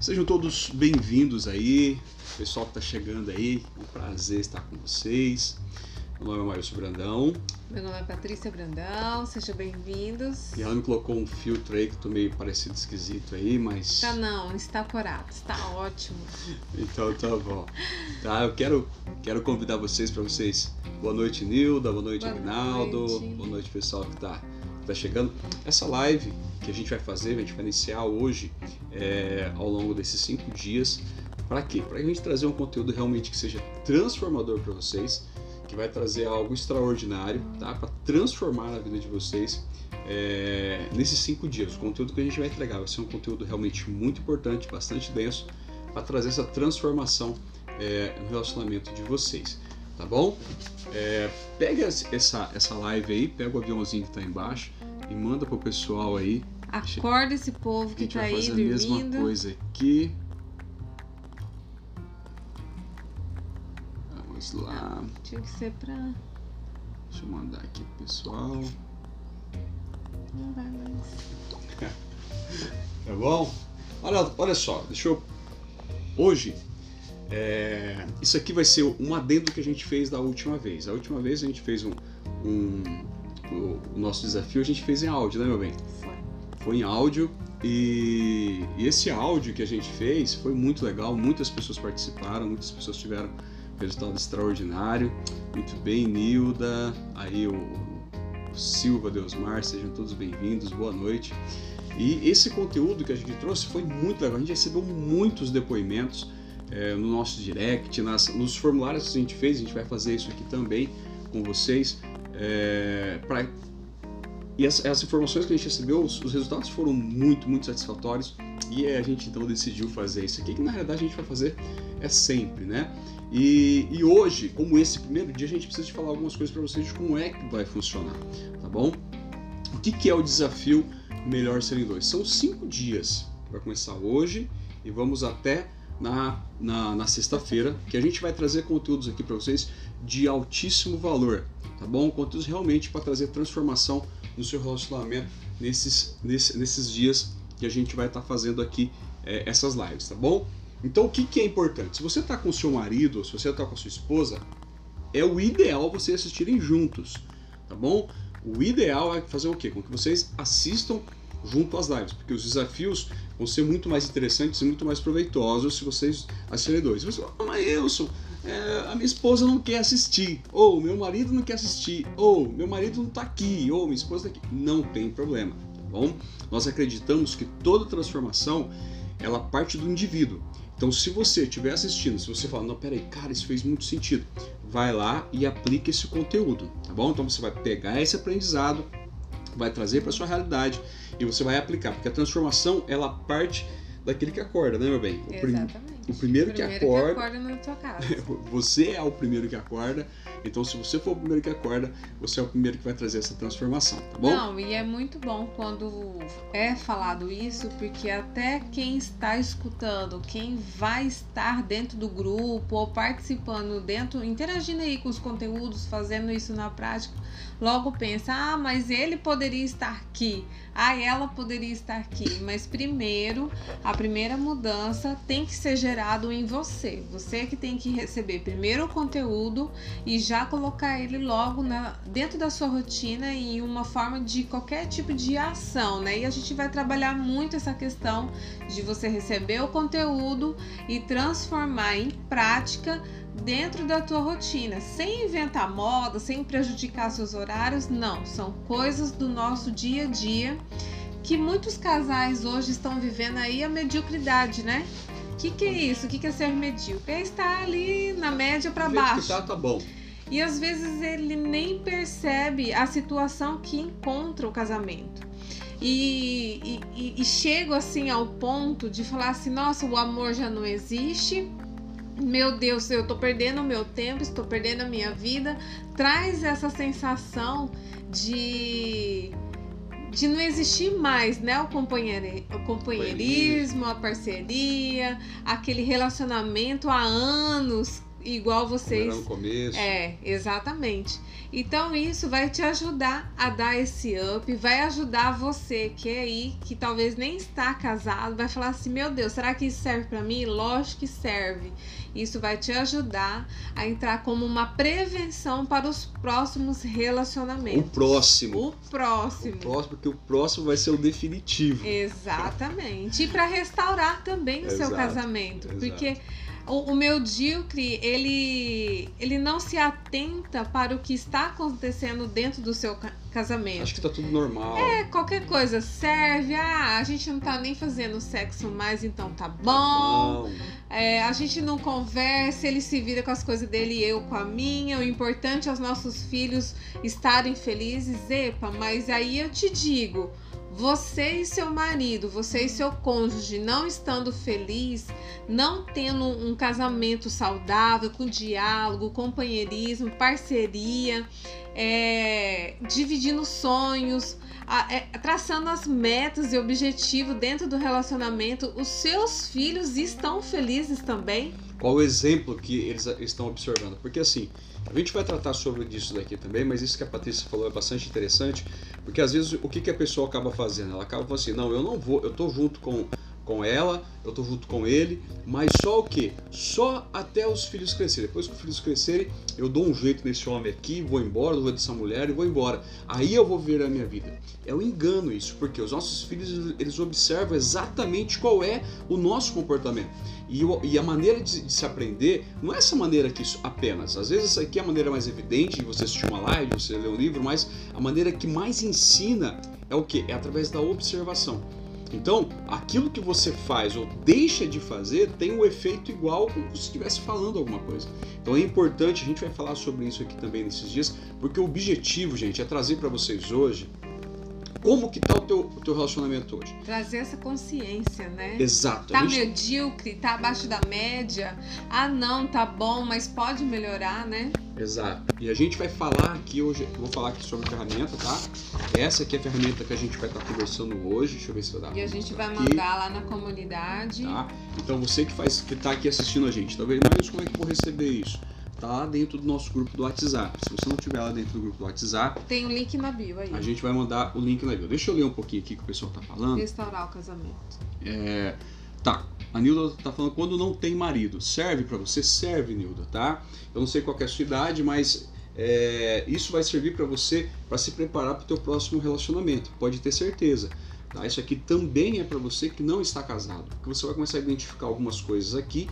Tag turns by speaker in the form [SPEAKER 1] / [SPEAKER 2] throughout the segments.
[SPEAKER 1] Sejam todos bem-vindos aí, pessoal que está chegando aí, é um prazer estar com vocês. Meu nome é Márcio Brandão.
[SPEAKER 2] Meu nome é Patrícia Brandão, sejam bem-vindos.
[SPEAKER 1] E ela me colocou um filtro aí que tô meio parecido esquisito aí, mas.
[SPEAKER 2] Tá não, está corado, está ótimo.
[SPEAKER 1] então tá bom. Tá, eu quero, quero convidar vocês para vocês. Boa noite, Nilda, boa noite, boa Agnaldo, noite. boa noite, pessoal que tá, que tá chegando. Essa live que a gente vai fazer, a gente vai iniciar hoje, é, ao longo desses cinco dias. Para quê? Para a gente trazer um conteúdo realmente que seja transformador para vocês que vai trazer algo extraordinário, tá? Para transformar a vida de vocês é, nesses cinco dias. O conteúdo que a gente vai entregar vai ser um conteúdo realmente muito importante, bastante denso, para trazer essa transformação é, no relacionamento de vocês, tá bom? É, pega essa, essa live aí, pega o aviãozinho que está embaixo e manda pro pessoal aí.
[SPEAKER 2] Acorda esse povo que está aí dormindo. A gente vai fazer a
[SPEAKER 1] mesma coisa aqui. Vamos lá.
[SPEAKER 2] Tinha que ser pra.
[SPEAKER 1] Deixa eu mandar aqui pro pessoal.
[SPEAKER 2] Não vai mais.
[SPEAKER 1] tá bom? Olha, olha só, deixa eu. Hoje, é... isso aqui vai ser um adendo que a gente fez da última vez. A última vez a gente fez um. um... O, nosso desafio a gente fez em áudio, né, meu bem?
[SPEAKER 2] Foi.
[SPEAKER 1] Foi em áudio e, e esse áudio que a gente fez foi muito legal. Muitas pessoas participaram, muitas pessoas tiveram resultado extraordinário. Muito bem, Nilda, aí o, o Silva Deusmar, sejam todos bem-vindos, boa noite. E esse conteúdo que a gente trouxe foi muito legal, a gente recebeu muitos depoimentos é, no nosso direct, nas, nos formulários que a gente fez, a gente vai fazer isso aqui também com vocês. É, pra, e as, as, informações que a gente recebeu, os, os resultados foram muito, muito satisfatórios e a gente então decidiu fazer isso aqui, que na realidade a gente vai fazer é sempre, né? E, e, hoje, como esse primeiro dia, a gente precisa de falar algumas coisas para vocês de como é que vai funcionar, tá bom? O que, que é o desafio Melhor Ser em Dois? São cinco dias, vai começar hoje e vamos até na, na, na sexta-feira, que a gente vai trazer conteúdos aqui para vocês de altíssimo valor, tá bom? Conteúdos realmente para trazer transformação no seu relacionamento nesses, nesses, nesses dias que a gente vai estar tá fazendo aqui é, essas lives, tá bom? Então, o que, que é importante? Se você está com seu marido, se você está com a sua esposa, é o ideal vocês assistirem juntos, tá bom? O ideal é fazer o quê? Com que vocês assistam junto às lives, porque os desafios vão ser muito mais interessantes e muito mais proveitosos se vocês assistirem dois. Você fala, mas Wilson, é, a minha esposa não quer assistir, ou meu marido não quer assistir, ou meu marido não está aqui, ou minha esposa está aqui. Não tem problema, tá bom? Nós acreditamos que toda transformação ela parte do indivíduo. Então, se você estiver assistindo, se você falar, não, peraí, cara, isso fez muito sentido, vai lá e aplica esse conteúdo, tá bom? Então, você vai pegar esse aprendizado, vai trazer para sua realidade e você vai aplicar, porque a transformação ela parte daquele que acorda, né, meu bem?
[SPEAKER 2] O Exatamente.
[SPEAKER 1] O primeiro,
[SPEAKER 2] o primeiro
[SPEAKER 1] que acorda.
[SPEAKER 2] Que acorda na tua casa.
[SPEAKER 1] você é o primeiro que acorda. Então, se você for o primeiro que acorda, você é o primeiro que vai trazer essa transformação, tá bom?
[SPEAKER 2] Não, e é muito bom quando é falado isso, porque até quem está escutando, quem vai estar dentro do grupo ou participando dentro, interagindo aí com os conteúdos, fazendo isso na prática, logo pensa: ah, mas ele poderia estar aqui, ah, ela poderia estar aqui. Mas primeiro, a primeira mudança tem que ser gerado em você. Você que tem que receber primeiro o conteúdo e já colocar ele logo na, dentro da sua rotina em uma forma de qualquer tipo de ação, né? E a gente vai trabalhar muito essa questão de você receber o conteúdo e transformar em prática dentro da tua rotina, sem inventar moda, sem prejudicar seus horários, não, são coisas do nosso dia a dia que muitos casais hoje estão vivendo aí a mediocridade, né? O que, que é isso? O que, que é ser medíocre? É estar ali na média para baixo.
[SPEAKER 1] Que tá, tá bom.
[SPEAKER 2] E às vezes ele nem percebe a situação que encontra o casamento. E, e, e, chego assim ao ponto de falar assim: nossa, o amor já não existe, meu Deus, eu estou perdendo o meu tempo, estou perdendo a minha vida, traz essa sensação de de não existir mais, né, o, o companheirismo, a parceria, aquele relacionamento há anos igual vocês.
[SPEAKER 1] No começo.
[SPEAKER 2] É, exatamente. Então isso vai te ajudar a dar esse up, vai ajudar você que é aí, que talvez nem está casado, vai falar assim: meu Deus, será que isso serve para mim? Lógico que serve. Isso vai te ajudar a entrar como uma prevenção para os próximos relacionamentos.
[SPEAKER 1] O próximo.
[SPEAKER 2] O próximo.
[SPEAKER 1] O próximo, porque o próximo vai ser o definitivo.
[SPEAKER 2] Exatamente. E para restaurar também o
[SPEAKER 1] Exato,
[SPEAKER 2] seu casamento.
[SPEAKER 1] exato.
[SPEAKER 2] Porque o, o meu Dilcre, ele, ele não se atenta para o que está acontecendo dentro do seu ca- casamento.
[SPEAKER 1] Acho que tá tudo normal.
[SPEAKER 2] É, qualquer coisa serve. Ah, a gente não tá nem fazendo sexo mais, então tá
[SPEAKER 1] Tá
[SPEAKER 2] bom.
[SPEAKER 1] bom.
[SPEAKER 2] É, a gente não conversa, ele se vira com as coisas dele e eu com a minha. O importante é os nossos filhos estarem felizes. Epa, mas aí eu te digo. Você e seu marido, você e seu cônjuge não estando feliz, não tendo um casamento saudável, com diálogo, companheirismo, parceria, é, dividindo sonhos, a- é, traçando as metas e objetivos dentro do relacionamento, os seus filhos estão felizes também?
[SPEAKER 1] Qual o exemplo que eles estão observando? Porque assim, a gente vai tratar sobre isso daqui também, mas isso que a Patrícia falou é bastante interessante, porque às vezes o que, que a pessoa acaba fazendo? Ela acaba falando assim, não, eu não vou, eu tô junto com, com ela, eu tô junto com ele, mas só o quê? Só até os filhos crescerem. Depois que os filhos crescerem, eu dou um jeito nesse homem aqui, vou embora, vou dessa mulher e vou embora. Aí eu vou ver a minha vida. É um engano isso, porque os nossos filhos eles observam exatamente qual é o nosso comportamento. E, e a maneira de, de se aprender não é essa maneira aqui apenas. Às vezes essa aqui é a maneira mais evidente de você assistir uma live, você ler um livro, mas a maneira que mais ensina é o que? É através da observação. Então, aquilo que você faz ou deixa de fazer tem um efeito igual como se estivesse falando alguma coisa. Então é importante, a gente vai falar sobre isso aqui também nesses dias, porque o objetivo, gente, é trazer para vocês hoje como que tá o teu, o teu relacionamento hoje.
[SPEAKER 2] Trazer essa consciência, né?
[SPEAKER 1] Exato.
[SPEAKER 2] Tá
[SPEAKER 1] gente-
[SPEAKER 2] medíocre, tá abaixo da média. Ah, não, tá bom, mas pode melhorar, né?
[SPEAKER 1] Exato. E a gente vai falar aqui hoje, eu vou falar aqui sobre a ferramenta, tá? Essa aqui é a ferramenta que a gente vai estar conversando hoje. Deixa eu ver se vai dar.
[SPEAKER 2] E a gente vai
[SPEAKER 1] aqui,
[SPEAKER 2] mandar lá na comunidade.
[SPEAKER 1] Tá? Então você que faz, que tá aqui assistindo a gente, talvez, mas como é que eu vou receber isso? Tá lá dentro do nosso grupo do WhatsApp. Se você não tiver lá dentro do grupo do WhatsApp,
[SPEAKER 2] Tem um link na bio aí.
[SPEAKER 1] a gente vai mandar o link na bio. Deixa eu ler um pouquinho aqui o que o pessoal tá falando.
[SPEAKER 2] Restaurar o casamento.
[SPEAKER 1] É, tá, a Nilda tá falando quando não tem marido. Serve para você? Serve, Nilda, tá? Eu não sei qual é a sua idade, mas é, isso vai servir para você para se preparar para o teu próximo relacionamento. Pode ter certeza. Tá? Isso aqui também é para você que não está casado, porque você vai começar a identificar algumas coisas aqui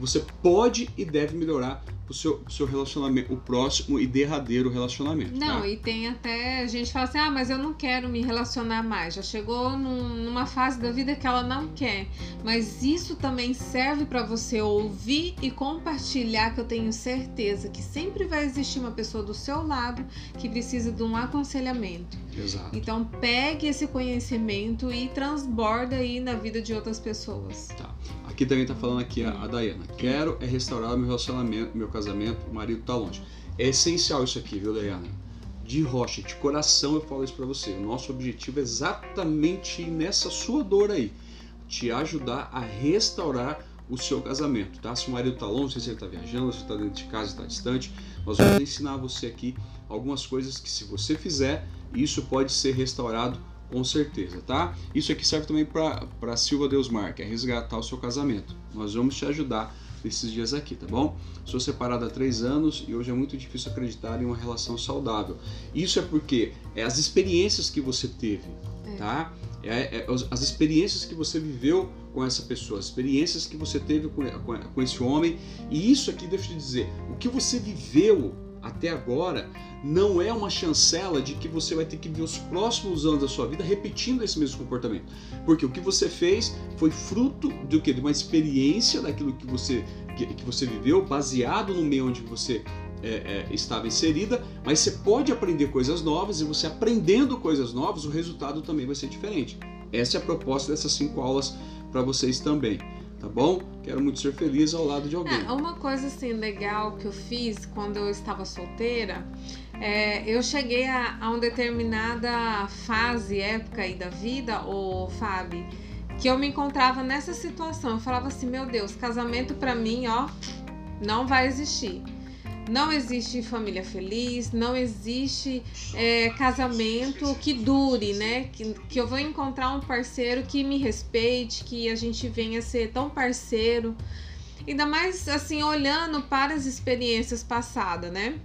[SPEAKER 1] que você pode e deve melhorar o seu, seu relacionamento, o próximo e derradeiro relacionamento.
[SPEAKER 2] Não,
[SPEAKER 1] tá?
[SPEAKER 2] e tem até gente que fala assim: ah, mas eu não quero me relacionar mais. Já chegou num- numa fase da vida que ela não quer. Mas isso também serve para você ouvir e compartilhar, que eu tenho certeza que sempre vai existir uma pessoa do seu lado que precisa de um aconselhamento.
[SPEAKER 1] Exato.
[SPEAKER 2] Então pegue esse conhecimento e transborda aí na vida de outras pessoas.
[SPEAKER 1] Tá. Aqui também tá falando aqui a, a Dayana. Quero é restaurar meu relacionamento, meu casamento, o marido tá longe. É essencial isso aqui, viu, Dayana? De rocha, de coração eu falo isso pra você. O nosso objetivo é exatamente nessa sua dor aí. Te ajudar a restaurar o seu casamento, tá? Se o marido tá longe, se ele tá viajando, se tá dentro de casa, está distante, nós vamos ensinar você aqui algumas coisas que se você fizer, isso pode ser restaurado com certeza, tá? Isso aqui serve também para Silva Deusmar, que é resgatar o seu casamento. Nós vamos te ajudar nesses dias aqui, tá bom? Sou separado há três anos e hoje é muito difícil acreditar em uma relação saudável. Isso é porque é as experiências que você teve,
[SPEAKER 2] É.
[SPEAKER 1] tá? É, é as- as experiências que você viveu com essa pessoa, as experiências que você teve com, com, com esse homem. E isso aqui, deixa eu te dizer, o que você viveu até agora não é uma chancela de que você vai ter que ver os próximos anos da sua vida repetindo esse mesmo comportamento. Porque o que você fez foi fruto do que? De uma experiência daquilo que você, que, que você viveu, baseado no meio onde você é, é, estava inserida, mas você pode aprender coisas novas e você aprendendo coisas novas, o resultado também vai ser diferente. Essa é a proposta dessas cinco aulas para vocês também, tá bom? Quero muito ser feliz ao lado de alguém.
[SPEAKER 2] É, uma coisa assim legal que eu fiz quando eu estava solteira, é, eu cheguei a, a uma determinada fase, época aí da vida, ô Fábio, que eu me encontrava nessa situação. Eu falava assim, meu Deus, casamento pra mim, ó, Não vai existir. Não existe família feliz, não existe é, casamento que dure, né? Que, que eu vou encontrar um parceiro que me respeite, que a gente venha ser tão parceiro. Ainda mais assim, olhando para as experiências passadas, né?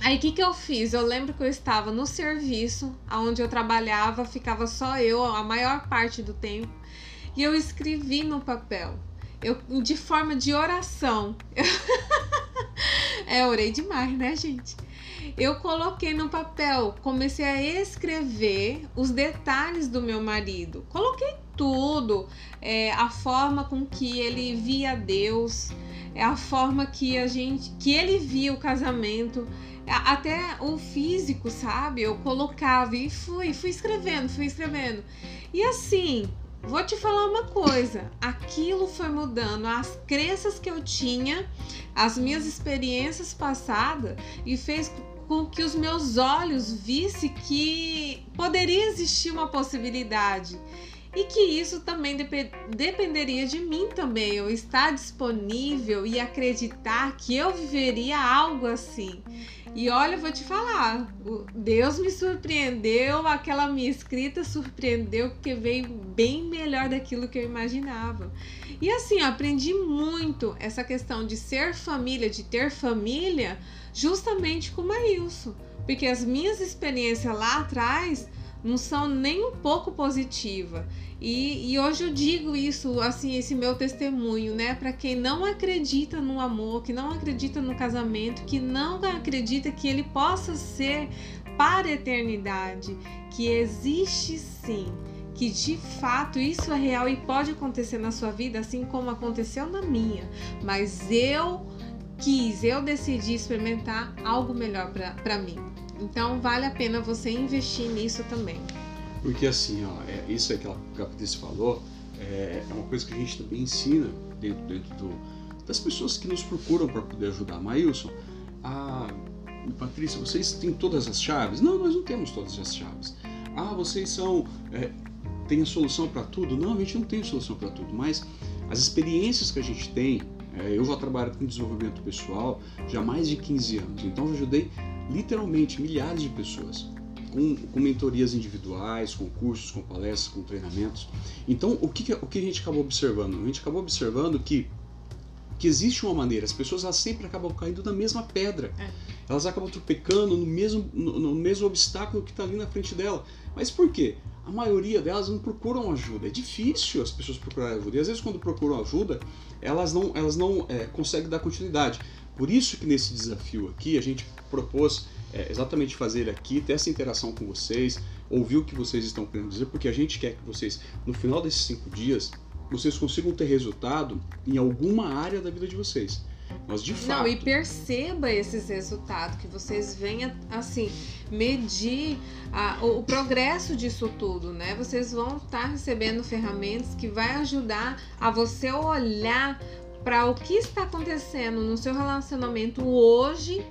[SPEAKER 2] Aí o que, que eu fiz? Eu lembro que eu estava no serviço, onde eu trabalhava, ficava só eu a maior parte do tempo, e eu escrevi no papel, eu, de forma de oração. é, orei demais, né, gente? Eu coloquei no papel, comecei a escrever os detalhes do meu marido. Coloquei tudo, é, a forma com que ele via Deus, é a forma que a gente, que ele via o casamento até o físico, sabe? Eu colocava e fui, fui escrevendo, fui escrevendo. E assim, vou te falar uma coisa: aquilo foi mudando. As crenças que eu tinha, as minhas experiências passadas e fez com que os meus olhos vissem que poderia existir uma possibilidade e que isso também dep dependeria de mim também, eu estar disponível e acreditar que eu viveria algo assim. E olha, eu vou te falar, Deus me surpreendeu, aquela minha escrita surpreendeu, porque veio bem melhor daquilo que eu imaginava. E assim, eu aprendi muito essa questão de ser família, de ter família, justamente com o Maílson. Porque as minhas experiências lá atrás não são nem um pouco positivas. E, e, hoje eu digo isso, assim, esse meu testemunho, né, para quem não acredita no amor, que não acredita no casamento, que não acredita que ele possa ser para a eternidade, que existe sim, que de fato isso é real e pode acontecer na sua vida, assim como aconteceu na minha. Mas eu quis, eu decidi experimentar algo melhor para mim. Então vale a pena você investir nisso também.
[SPEAKER 1] Porque assim, ó, é, isso é que a Patrícia falou, é, é, uma coisa que a gente também ensina dentro, dentro do, das pessoas que nos procuram para poder ajudar. Maílson, a, Patrícia, vocês têm todas as chaves? Não, nós não temos todas as chaves. Ah, vocês são. É, têm a solução para tudo? Não, a gente não tem solução para tudo, mas as experiências que a gente tem, é, eu já trabalho com desenvolvimento pessoal já há mais de 15 anos, então eu ajudei literalmente milhares de pessoas com, com mentorias individuais, com cursos, com palestras, com treinamentos. Então, o que, o que a gente acabou observando? A gente acabou observando que que existe uma maneira, as pessoas elas sempre acabam caindo na mesma pedra. É. Elas acabam tropecando no mesmo, no, no mesmo obstáculo que está ali na frente dela. Mas por quê? A maioria delas não procuram ajuda. É difícil as pessoas procurarem ajuda. E às vezes quando procuram ajuda, elas não, elas não é, conseguem dar continuidade. Por isso que nesse desafio aqui a gente propôs é, exatamente fazer aqui, ter essa interação com vocês, ouvir o que vocês estão querendo dizer, porque a gente quer que vocês, no final desses cinco dias, vocês consigam ter resultado em alguma área da vida de vocês. Nós de fato.
[SPEAKER 2] Não, e perceba esses resultados, que vocês venham assim, medir a, o, o, progresso disso tudo, né? Vocês vão estar recebendo ferramentas que vai ajudar a você olhar para o que está acontecendo no seu relacionamento hoje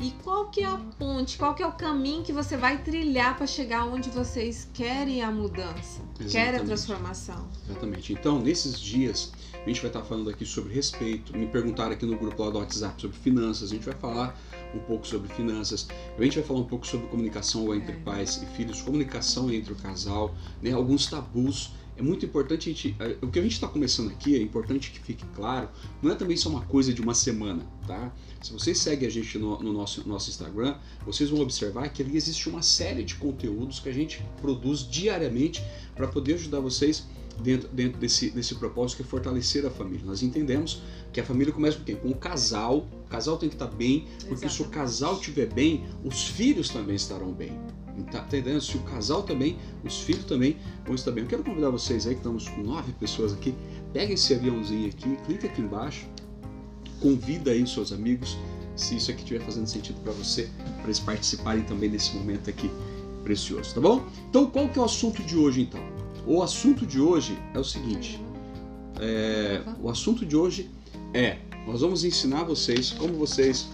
[SPEAKER 2] e qual que é a ponte, qual que é o caminho que você vai trilhar para chegar onde vocês querem a mudança, Exatamente. querem a transformação.
[SPEAKER 1] Exatamente. Então, nesses dias, a gente vai estar falando aqui sobre respeito. Me perguntaram aqui no grupo lá do WhatsApp sobre finanças. A gente vai falar um pouco sobre finanças. A gente vai falar um pouco sobre comunicação entre é. pais e filhos, comunicação entre o casal, né? alguns tabus é muito importante a gente. O que a gente está começando aqui é importante que fique claro, não é também só uma coisa de uma semana, tá? Se vocês seguem a gente no, no nosso, nosso Instagram, vocês vão observar que ali existe uma série de conteúdos que a gente produz diariamente para poder ajudar vocês dentro, dentro desse, desse propósito que é fortalecer a família. Nós entendemos que a família começa com quem? Com o casal. O casal tem que estar tá bem, porque Exatamente. se o casal estiver bem, os filhos também estarão bem. Tá, tá entendendo? Se o casal também, os filhos também vão estar bem. Eu quero convidar vocês aí, que estamos com nove pessoas aqui, pega esse aviãozinho aqui, clica aqui embaixo, convida aí os seus amigos, se isso aqui estiver fazendo sentido para você, para eles participarem também desse momento aqui precioso, tá bom? Então, qual que é o assunto de hoje, então? O assunto de hoje é o seguinte, é, o assunto de hoje é, nós vamos ensinar vocês como vocês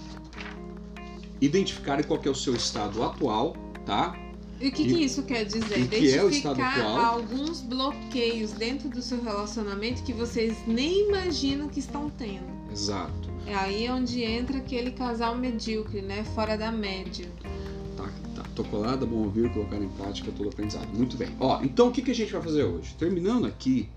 [SPEAKER 1] identificarem qual é o seu estado atual tá?
[SPEAKER 2] E o que, que, isso quer dizer?
[SPEAKER 1] Que é o estado atual.
[SPEAKER 2] alguns bloqueios dentro do seu relacionamento que vocês nem imaginam que estão tendo.
[SPEAKER 1] Exato.
[SPEAKER 2] É aí onde entra aquele casal medíocre, né? Fora da média.
[SPEAKER 1] Tá, tá. Tô colada, bom ouvir, colocar em prática todo aprendizado. Muito bem. Ó, então o que, que a gente vai fazer hoje? Terminando aqui,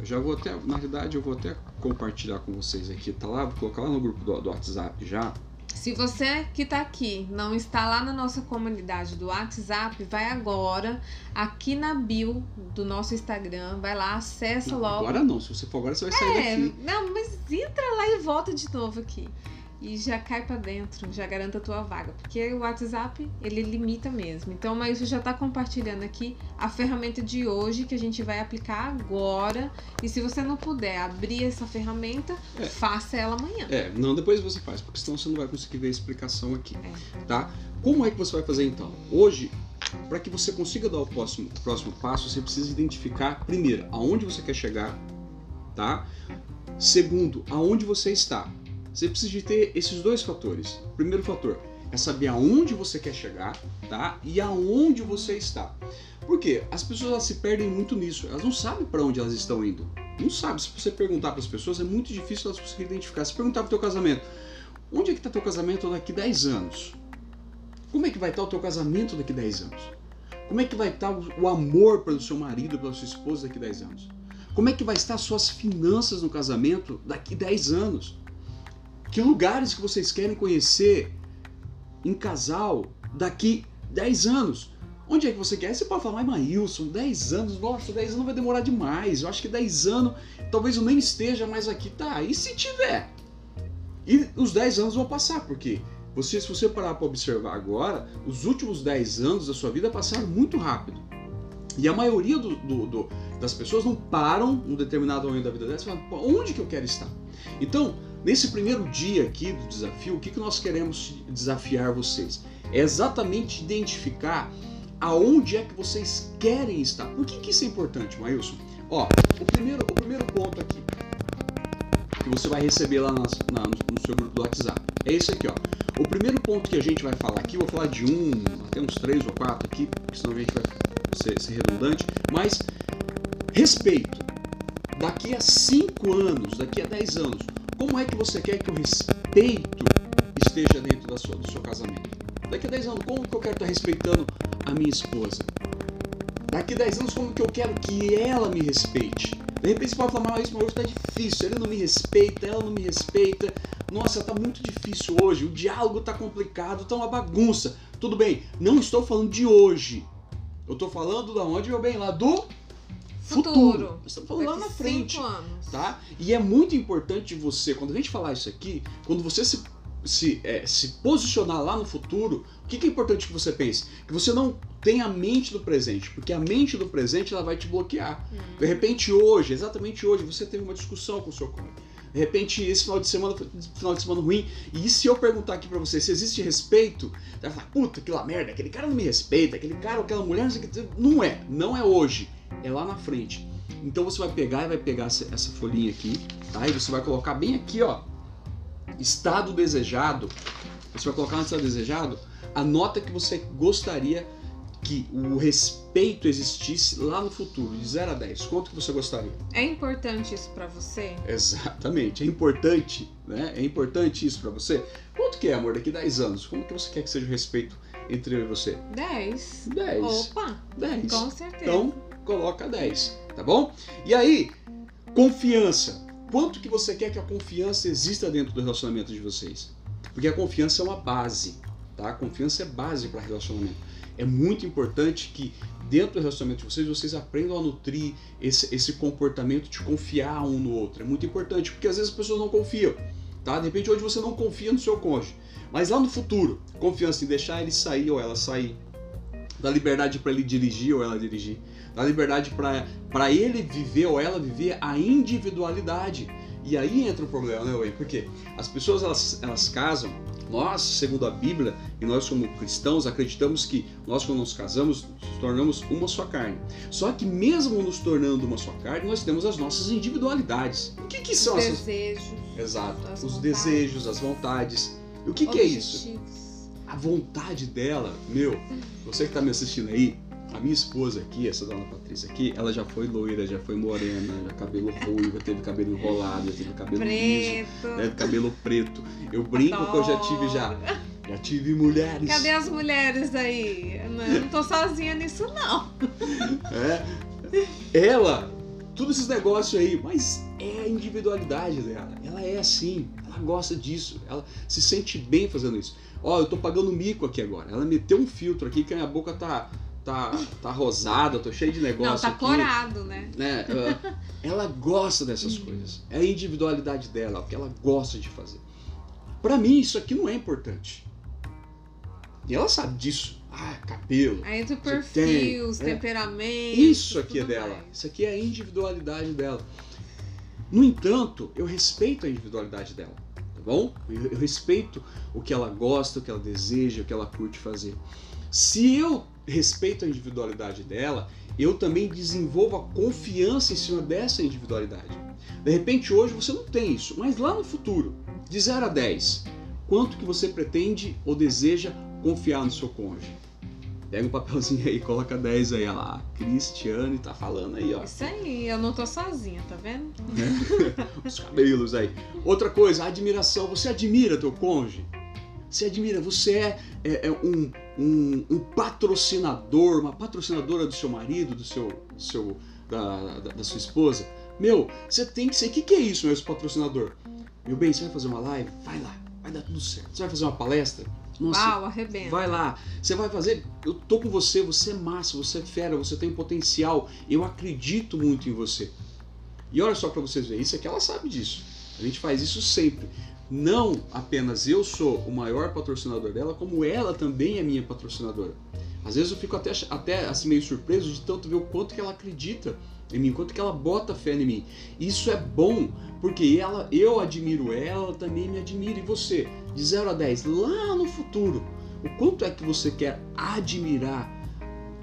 [SPEAKER 1] eu já vou até, na realidade, eu vou até compartilhar com vocês aqui, tá lá, vou colocar lá no grupo do, do WhatsApp já.
[SPEAKER 2] Se você que está aqui não está lá na nossa comunidade do WhatsApp, vai agora aqui na bio do nosso Instagram, vai lá, acessa
[SPEAKER 1] Não,
[SPEAKER 2] logo.
[SPEAKER 1] Agora não, se você for agora, você vai sair
[SPEAKER 2] É,
[SPEAKER 1] daqui.
[SPEAKER 2] não, mas entra lá e volta de novo aqui. E já cai pra dentro, já garanta a tua vaga. Porque o WhatsApp, ele limita mesmo. Então, Maílson já tá compartilhando aqui a ferramenta de hoje que a gente vai aplicar agora. E se você não puder abrir essa ferramenta,
[SPEAKER 1] É.
[SPEAKER 2] faça ela amanhã.
[SPEAKER 1] É, não, depois você faz, porque senão você não vai conseguir ver a explicação aqui,
[SPEAKER 2] É.
[SPEAKER 1] tá? Como é que você vai fazer então? Hoje, para que você consiga dar o próximo, o próximo passo, você precisa identificar, primeiro, aonde você quer chegar, tá? Segundo, aonde você está. Você precisa de ter esses dois fatores. Primeiro fator é saber aonde você quer chegar, tá? E aonde você está. Por quê? As pessoas se perdem muito nisso. Elas não sabem para onde elas estão indo. Não sabe. Se você perguntar para as pessoas, é muito difícil elas conseguirem identificar. Se perguntar para o teu casamento, onde é que está teu casamento daqui 10 anos? Como é que vai estar o teu casamento daqui 10 anos? Como é que vai estar o o amor pelo seu marido, pela sua esposa daqui 10 anos? Como é que vai estar as suas finanças no casamento daqui 10 anos? Que lugares que vocês querem conhecer em casal daqui 10 anos? Onde é que você quer? Você pode falar, mas Maílson, 10 anos, nossa, 10 anos vai demorar demais. Eu acho que 10 anos, talvez eu nem esteja mais aqui. Tá, e se tiver? E os 10 anos vão passar, porque você, se você parar para observar agora, os últimos 10 anos da sua vida passaram muito rápido. E a maioria do- do- do- das pessoas não param num determinado momento da vida delas e falam, "Pô, onde que eu quero estar? Então, nesse primeiro dia aqui do desafio, o que, que nós queremos desafiar vocês? É exatamente identificar aonde é que vocês querem estar. Por que, que isso é importante, Mailson? Ó, o primeiro, o primeiro ponto aqui que você vai receber lá na- no, seu grupo do WhatsApp é esse aqui, ó. O primeiro ponto que a gente vai falar aqui, vou falar de um, até uns três ou quatro aqui, porque senão a gente vai ser, ser redundante, mas respeito. Daqui a 5 anos, daqui a 10 anos, como é que você quer que o respeito esteja dentro da sua, do seu casamento? Daqui a 10 anos, como que eu quero estar respeitando a minha esposa? Daqui a 10 anos, como que eu quero que ela me respeite? De repente você pode falar, mas hoje tá difícil, ele não me respeita, ela não me respeita. Nossa, tá muito difícil hoje, o diálogo tá complicado, tá uma bagunça. Tudo bem, não estou falando de hoje. Eu tô falando da onde, meu bem? Lá do futuro.
[SPEAKER 2] Futuro.
[SPEAKER 1] Nós estamos falando lá
[SPEAKER 2] Daqui
[SPEAKER 1] na frente
[SPEAKER 2] cinco anos.
[SPEAKER 1] tá? E é muito importante você, quando a gente falar isso aqui, quando você se, se, é, se posicionar lá no futuro, o que, que é importante que você pense? Que você não tenha a mente do presente, porque a mente do presente ela vai te bloquear. De repente hoje, exatamente hoje, você teve uma discussão com o seu cônjuge. De repente, esse final de semana foi final de semana ruim. E se eu perguntar aqui pra você se existe respeito, você vai falar, puta, aquela merda, aquele cara não me respeita, aquele cara, aquela mulher, sei. Não é, não é hoje, é lá na frente. Então você vai pegar e vai pegar essa, folhinha aqui, tá? E você vai colocar bem aqui, ó, estado desejado. Você vai colocar no estado desejado a nota que você gostaria que o respeito existisse lá no futuro, de 0 a 10. Quanto que você gostaria?
[SPEAKER 2] É importante isso pra você?
[SPEAKER 1] Exatamente, é importante, né? É importante isso pra você. Quanto que é, amor, daqui 10 anos? Como que você quer que seja o respeito entre eu e você?
[SPEAKER 2] 10.
[SPEAKER 1] 10.
[SPEAKER 2] Opa,
[SPEAKER 1] 10.
[SPEAKER 2] com certeza.
[SPEAKER 1] Então, coloca 10, tá bom? E aí, confiança. Quanto que você quer que a confiança exista dentro do relacionamento de vocês? Porque a confiança é uma base, tá? A confiança é base para relacionamento. É muito importante que dentro do relacionamento de vocês, vocês aprendam a nutrir esse, esse comportamento de confiar um no outro. É muito importante, porque às vezes as pessoas não confiam, tá? De repente hoje você não confia no seu cônjuge, mas lá no futuro, confiança em deixar ele sair ou ela sair, dá liberdade para ele dirigir ou ela dirigir, dá liberdade para ele viver ou ela viver a individualidade. E aí entra o problema, né, Wayne? Porque as pessoas elas, elas casam, nós, segundo a Bíblia, e nós como cristãos acreditamos que nós quando nos casamos nos tornamos uma só carne. Só que mesmo nos tornando uma só carne, nós temos as nossas individualidades. O que, que são
[SPEAKER 2] Os
[SPEAKER 1] essas?
[SPEAKER 2] desejos.
[SPEAKER 1] Exato. Os
[SPEAKER 2] vontades.
[SPEAKER 1] desejos, as vontades. E o que, que é isso? a vontade dela, meu, você que tá me assistindo aí, A minha esposa aqui, essa dona Patrícia aqui, ela já foi loira, já foi morena, já cabelo ruivo, teve cabelo enrolado, já teve cabelo
[SPEAKER 2] Preto.
[SPEAKER 1] liso, né, cabelo preto. Eu brinco que eu já tive já, já tive mulheres.
[SPEAKER 2] Cadê as mulheres aí? Eu não, eu não tô sozinha nisso, não.
[SPEAKER 1] É, ela, todos esses negócios aí, mas é a individualidade dela. Ela é assim, ela gosta disso, ela se sente bem fazendo isso. Ó, eu tô pagando mico aqui agora. Ela meteu um filtro aqui que a minha boca tá tá, tá rosada, tô cheio de negócio
[SPEAKER 2] Não, tá
[SPEAKER 1] aqui.
[SPEAKER 2] corado, né?
[SPEAKER 1] né? Ela gosta dessas coisas. É a individualidade dela, é o que ela gosta de fazer. Pra mim, isso aqui não é importante. E ela sabe disso. Ah, cabelo.
[SPEAKER 2] Aí
[SPEAKER 1] Você
[SPEAKER 2] perfil, os
[SPEAKER 1] é.
[SPEAKER 2] temperamentos.
[SPEAKER 1] Isso aqui é dela.
[SPEAKER 2] mais.
[SPEAKER 1] Isso aqui é a individualidade dela. No entanto, eu respeito a individualidade dela, tá bom? Eu, eu respeito o que ela gosta, o que ela deseja, o que ela curte fazer. Se eu respeito a individualidade dela, eu também desenvolvo a confiança em cima dessa individualidade. De repente hoje você não tem isso, mas lá no futuro, de 0 a 10, quanto que você pretende ou deseja confiar no seu cônjuge? Pega um papelzinho aí, coloca 10 aí, olha lá. Cristiane tá falando aí, ó.
[SPEAKER 2] Isso aí, eu não tô sozinha, tá vendo?
[SPEAKER 1] Os cabelos aí. Outra coisa, admiração. Você admira teu cônjuge? Você admira, você é, é- é um, um, um patrocinador, uma patrocinadora do seu marido, do seu, do seu da, da, da sua esposa? Meu, você tem que ser. O que, que é isso, meu patrocinador? Meu bem, você vai fazer uma live? Vai lá, vai dar tudo certo. Você vai fazer uma palestra? Nossa,
[SPEAKER 2] Uau, arrebenta.
[SPEAKER 1] Vai lá, você vai fazer. Eu tô com você, você é massa, você é fera, você tem potencial. Eu acredito muito em você. E olha só para vocês verem, isso aqui ela sabe disso. A gente faz isso sempre. Não apenas eu sou o maior patrocinador dela, como ela também é minha patrocinadora. Às vezes eu fico até, até assim meio surpreso de tanto ver o quanto que ela acredita em mim, quanto que ela bota fé em mim. Isso é bom, porque ela, eu admiro ela, ela também me admira. E você, de 0 a 10, lá no futuro, o quanto é que você quer admirar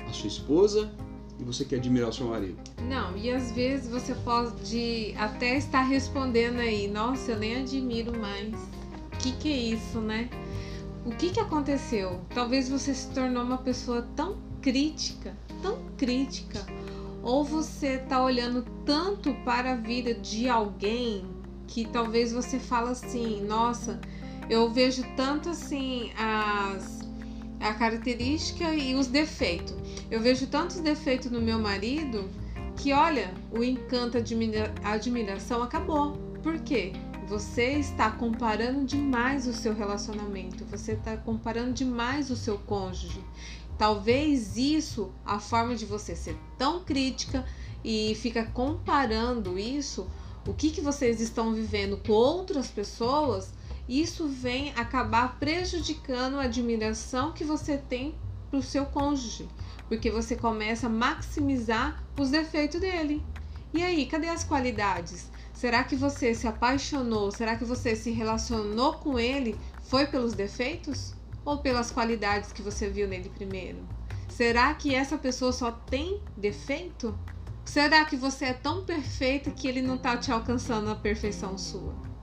[SPEAKER 1] a sua esposa e você quer admirar o seu marido?
[SPEAKER 2] Não, e às vezes você pode até estar respondendo aí, nossa, eu nem admiro mais. O que, que é isso, né? O que, que aconteceu? Talvez você se tornou uma pessoa tão crítica, tão crítica, ou você tá olhando tanto para a vida de alguém que talvez você fala assim, nossa, eu vejo tanto assim as a característica e os defeitos. Eu vejo tantos defeitos no meu marido que, olha, o encanto, admira- admiração acabou. Por quê? Você está comparando demais o seu relacionamento, você está comparando demais o seu cônjuge. Talvez isso, a forma de você ser tão crítica e fica comparando isso, o que, que vocês estão vivendo com outras pessoas, isso vem acabar prejudicando a admiração que você tem para o seu cônjuge, porque você começa a maximizar os defeitos dele. E aí, cadê as qualidades? Será que você se apaixonou? Será que você se relacionou com ele? Foi pelos defeitos ou pelas qualidades que você viu nele primeiro? Será que essa pessoa só tem defeito? Será que você é tão perfeita que ele não está te alcançando a perfeição sua?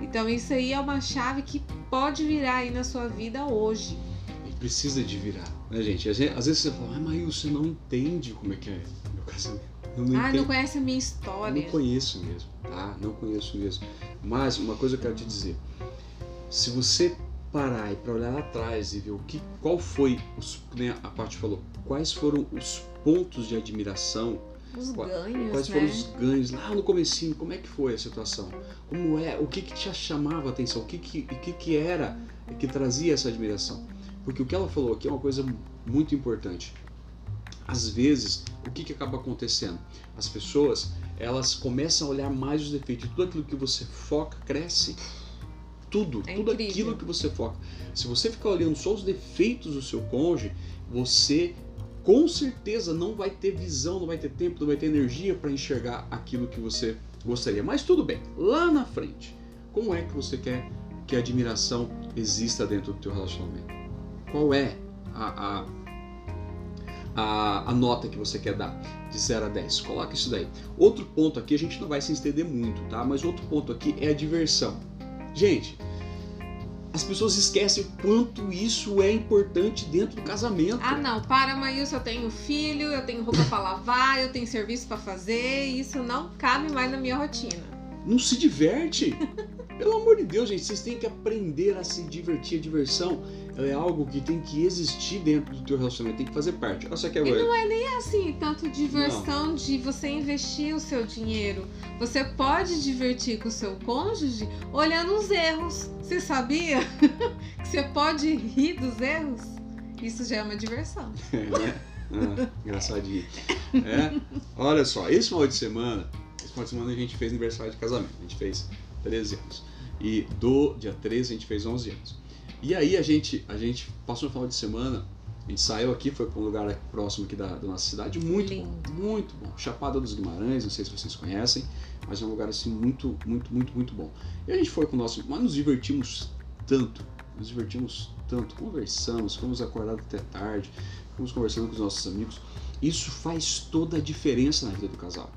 [SPEAKER 2] Então isso aí é uma chave que pode virar aí na sua vida hoje.
[SPEAKER 1] E precisa de virar, né, gente? Às vezes você fala, ah, mas você não entende como é que é meu casamento. Eu não
[SPEAKER 2] Ah,
[SPEAKER 1] entendo.
[SPEAKER 2] não conhece a minha
[SPEAKER 1] Eu
[SPEAKER 2] história.
[SPEAKER 1] não conheço mesmo, tá? Não conheço mesmo. Mas uma coisa eu quero te dizer: se você parar e para olhar atrás e ver o que, qual foi os, né, a parte falou, quais foram os pontos de admiração,
[SPEAKER 2] Os ganhos,
[SPEAKER 1] quais
[SPEAKER 2] né?
[SPEAKER 1] foram os ganhos lá no comecinho, como é que foi a situação? Como é, o que que te chamava a atenção? O que que, o que que era que trazia essa admiração? Porque o que ela falou aqui é uma coisa muito importante. Às vezes, o que que acaba acontecendo? As pessoas, elas começam a olhar mais os defeitos. Tudo aquilo que você foca cresce. Tudo,
[SPEAKER 2] É
[SPEAKER 1] tudo
[SPEAKER 2] incrível.
[SPEAKER 1] aquilo que você foca. Se você ficar olhando só os defeitos do seu cônjuge, você com certeza não vai ter visão, não vai ter tempo, não vai ter energia para enxergar aquilo que você gostaria. Mas tudo bem, lá na frente, como é que você quer que a admiração exista dentro do teu relacionamento? Qual é a, a, a, a nota que você quer dar de 0 a 10? Coloca isso daí. Outro ponto aqui, a gente não vai se estender muito, tá? Mas outro ponto aqui é a diversão. Gente, as pessoas esquecem o quanto isso é importante dentro do casamento.
[SPEAKER 2] Ah, não, para, Maílson, eu tenho filho, eu tenho roupa pra lavar, eu tenho serviço pra fazer, isso não cabe mais na minha rotina.
[SPEAKER 1] Não se diverte. Pelo amor de Deus, gente, vocês têm que aprender a se divertir. A diversão é algo que tem que existir dentro do teu relacionamento, tem que fazer parte. Olha só que
[SPEAKER 2] E
[SPEAKER 1] agora.
[SPEAKER 2] não é nem assim, tanto diversão de você investir o seu dinheiro. Você pode divertir com o seu cônjuge olhando os erros. Você sabia que você pode rir dos erros? Isso já é uma diversão.
[SPEAKER 1] É, né? Ah, engraçadinho. É, olha só, esse final de semana, esse final de semana a gente fez aniversário de casamento. A gente fez 13 anos. E do dia 13 a gente fez 11 anos. E aí a gente, a gente passou no final de semana, a gente saiu aqui, foi para um lugar próximo aqui da, da nossa cidade, muito
[SPEAKER 2] Lindo.
[SPEAKER 1] bom, muito bom. Chapada dos Guimarães, não sei se vocês conhecem, mas é um lugar assim muito, muito, muito, muito bom. E a gente foi com o nosso, mas nos divertimos tanto, nos divertimos tanto, conversamos, fomos acordados até tarde, fomos conversando com os nossos amigos. Isso faz toda a diferença na vida do casal.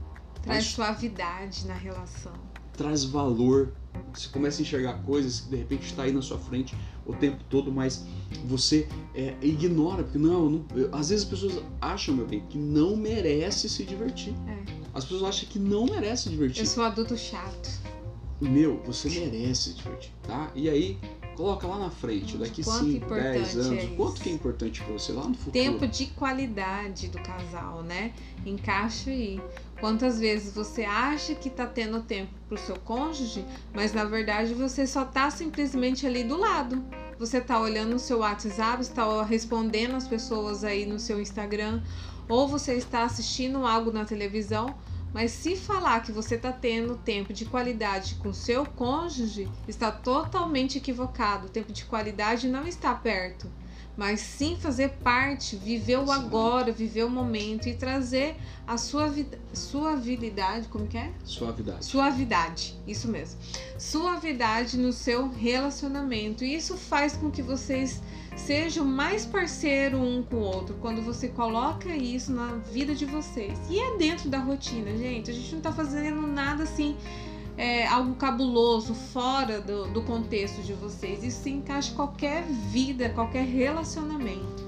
[SPEAKER 2] Traz
[SPEAKER 1] Faz-
[SPEAKER 2] suavidade na relação.
[SPEAKER 1] traz valor. Você começa a enxergar coisas que de repente está aí na sua frente o tempo todo, mas você é, ignora, porque não, não- eu- às vezes as pessoas acham, meu bem, que não merece se divertir.
[SPEAKER 2] É.
[SPEAKER 1] As pessoas acham que não merece se divertir.
[SPEAKER 2] Eu sou adulto chato.
[SPEAKER 1] Meu, você merece se divertir, tá? E aí, coloca lá na frente, daqui
[SPEAKER 2] Quanto
[SPEAKER 1] 5,
[SPEAKER 2] importante
[SPEAKER 1] 10 anos,
[SPEAKER 2] é
[SPEAKER 1] quanto que é importante pra você lá no futuro.
[SPEAKER 2] Tempo de qualidade do casal, né? Encaixa aí. Quantas vezes você acha que tá tendo tempo pro seu cônjuge, mas na verdade você só tá simplesmente ali do lado. Você tá olhando no seu WhatsApp, está respondendo as pessoas aí no seu Instagram, ou você está assistindo algo na televisão, mas se falar que você tá tendo tempo de qualidade com seu cônjuge, está totalmente equivocado. O tempo de qualidade não está perto mas sim fazer parte, viver o agora, viver o momento e trazer a sua vida, suavidade, como que é?
[SPEAKER 1] Suavidade.
[SPEAKER 2] Suavidade, isso mesmo. Suavidade no seu relacionamento. E isso faz com que vocês sejam mais parceiro um com o outro quando você coloca isso na vida de vocês. E é dentro da rotina, gente. A gente não tá fazendo nada assim é, algo cabuloso fora do, do contexto de vocês. Isso se encaixa em qualquer vida, qualquer relacionamento.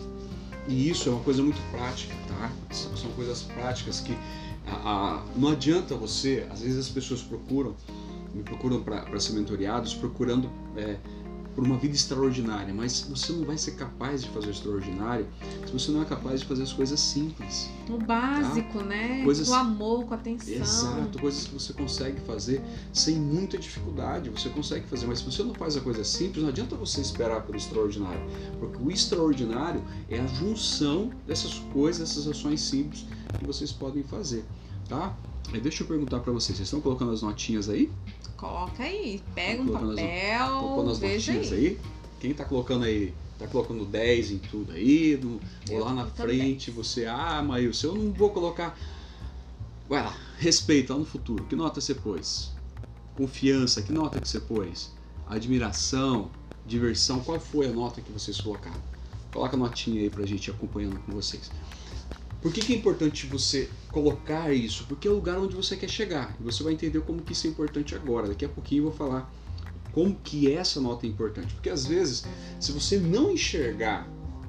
[SPEAKER 1] E isso é uma coisa muito prática, tá? São são coisas práticas que a- a- não adianta você, às vezes as pessoas procuram, me procuram para ser mentoriados, procurando é, por uma vida extraordinária, mas você não vai ser capaz de fazer o extraordinário se você não é capaz de fazer as coisas simples.
[SPEAKER 2] O básico, né?
[SPEAKER 1] Coisas-
[SPEAKER 2] Com amor, com atenção.
[SPEAKER 1] Exato, coisas que você consegue fazer sem muita dificuldade, você consegue fazer, mas se você não faz a coisa simples, não adianta você esperar pelo extraordinário, porque o extraordinário é a junção dessas coisas, dessas ações simples que vocês podem fazer, tá? Deixa eu perguntar pra vocês, vocês estão colocando as notinhas aí?
[SPEAKER 2] Coloca aí, pega um
[SPEAKER 1] as-
[SPEAKER 2] papel,
[SPEAKER 1] colocando as
[SPEAKER 2] veja aí.
[SPEAKER 1] aí? Quem tá colocando aí? Tá colocando 10 em tudo aí? No, ou lá na frente você, ah, Maílson, eu não vou colocar. Vai lá, respeito lá no futuro. Que nota você pôs? Confiança, que nota que você pôs? Admiração, diversão, qual foi a nota que vocês colocaram? Coloca a notinha aí pra gente acompanhando com vocês. Por que, que é importante você colocar isso? Porque é o lugar onde você quer chegar. E você vai entender como que isso é importante agora. Daqui a pouquinho eu vou falar como que essa nota é importante. Porque às vezes, se você não enxergar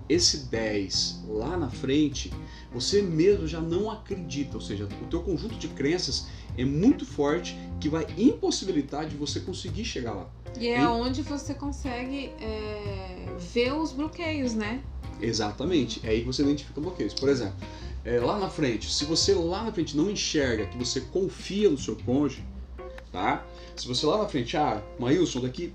[SPEAKER 1] esse 10 lá na frente, você mesmo já não acredita, ou seja, o teu conjunto de crenças é muito forte que vai impossibilitar de você conseguir chegar lá.
[SPEAKER 2] E é
[SPEAKER 1] Hein?
[SPEAKER 2] onde você consegue é, ver os bloqueios, né?
[SPEAKER 1] Exatamente, é aí que você identifica bloqueios. Por exemplo, é, lá na frente, se você lá na frente não enxerga que você confia no seu cônjuge, tá? Se você lá na frente, ah, Maílson, daqui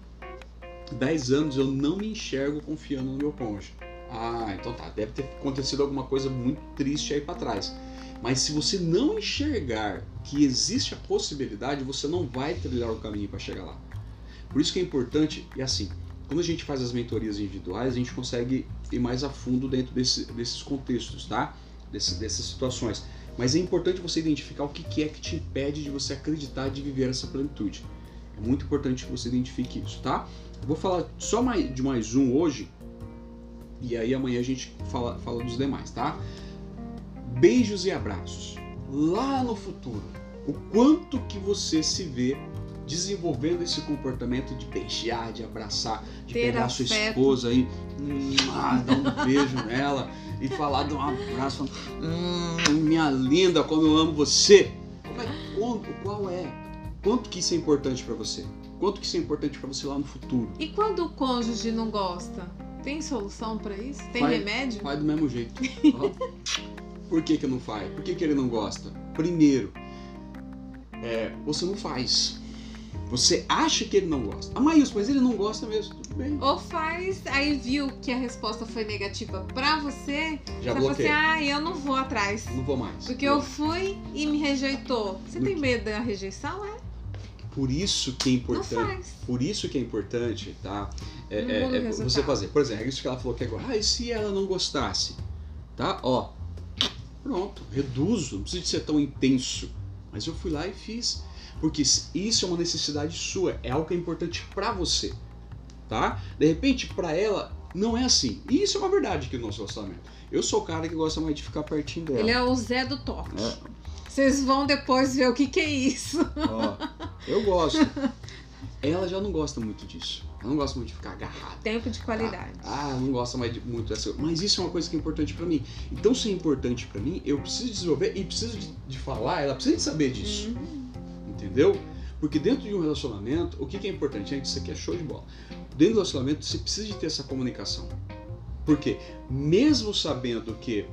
[SPEAKER 1] 10 anos eu não me enxergo confiando no meu cônjuge. Ah, então tá, deve ter acontecido alguma coisa muito triste aí para trás. Mas se você não enxergar que existe a possibilidade, você não vai trilhar o caminho para chegar lá. Por isso que é importante, e assim, quando a gente faz as mentorias individuais, a gente consegue ir mais a fundo dentro desse- desses contextos, tá? Desse- dessas situações. Mas é importante você identificar o que é que te impede de você acreditar de viver essa plenitude. É muito importante que você identifique isso, tá? Vou falar só mais- de mais um hoje, e aí amanhã a gente fala, fala dos demais, tá? Beijos e abraços. Lá no futuro, o quanto que você se vê desenvolvendo esse comportamento de beijar, de abraçar, de
[SPEAKER 2] Ter
[SPEAKER 1] pegar sua
[SPEAKER 2] afeto.
[SPEAKER 1] esposa aí, hum, ah, dar um beijo nela e falar, dar um abraço, hum, minha linda, como eu amo você. Como é, quanto, qual é? Quanto que isso é importante pra você? Quanto que isso é importante pra você lá no futuro?
[SPEAKER 2] E quando o cônjuge não gosta? Tem solução pra isso? Tem
[SPEAKER 1] Vai-
[SPEAKER 2] remédio?
[SPEAKER 1] Faz do mesmo jeito. Por que, que não faz? Por que, que ele não gosta? Primeiro, é, você não faz. Você acha que ele não gosta. Ah, Maílson, mas ele não gosta mesmo. Tudo bem.
[SPEAKER 2] Ou faz, aí viu que a resposta foi negativa pra você,
[SPEAKER 1] Já
[SPEAKER 2] você fala assim,
[SPEAKER 1] bloqueei.
[SPEAKER 2] ah, eu não vou atrás.
[SPEAKER 1] Não vou mais.
[SPEAKER 2] Porque eu fui e me rejeitou. Você tem medo da rejeição? É?
[SPEAKER 1] Por isso que é
[SPEAKER 2] Não
[SPEAKER 1] importante.
[SPEAKER 2] faz.
[SPEAKER 1] Por isso que é importante, tá? É,
[SPEAKER 2] Não
[SPEAKER 1] é-
[SPEAKER 2] o
[SPEAKER 1] é
[SPEAKER 2] resultado.
[SPEAKER 1] você fazer. Por exemplo, isso que ela falou que agora. Ah, e se ela não gostasse? Tá? Ó. Pronto. Reduzo. Não precisa de ser tão intenso. Mas eu fui lá e fiz. Porque isso é uma necessidade sua. É algo que é importante pra você. Tá? De repente, pra ela, não é assim. E isso é uma verdade aqui no nosso relacionamento. Eu sou o cara que gosta mais de ficar pertinho dela.
[SPEAKER 2] Ele é o Zé do toque.
[SPEAKER 1] É.
[SPEAKER 2] Vocês vão depois ver o que, que é isso.
[SPEAKER 1] Ó, eu gosto. Ela já não gosta muito disso. Ela não gosta muito de ficar agarrada.
[SPEAKER 2] Tempo de qualidade.
[SPEAKER 1] Ah, não gosta mais de, muito dessa. Mas isso é uma coisa que é importante pra mim. Então, se é importante pra mim, eu preciso desenvolver e preciso de, de falar. Ela precisa de saber disso.
[SPEAKER 2] Uhum.
[SPEAKER 1] Entendeu? Porque dentro de um relacionamento, o que, é importante? Gente, isso aqui é show de bola. Dentro do relacionamento, você precisa de ter essa comunicação. Porque, mesmo sabendo que,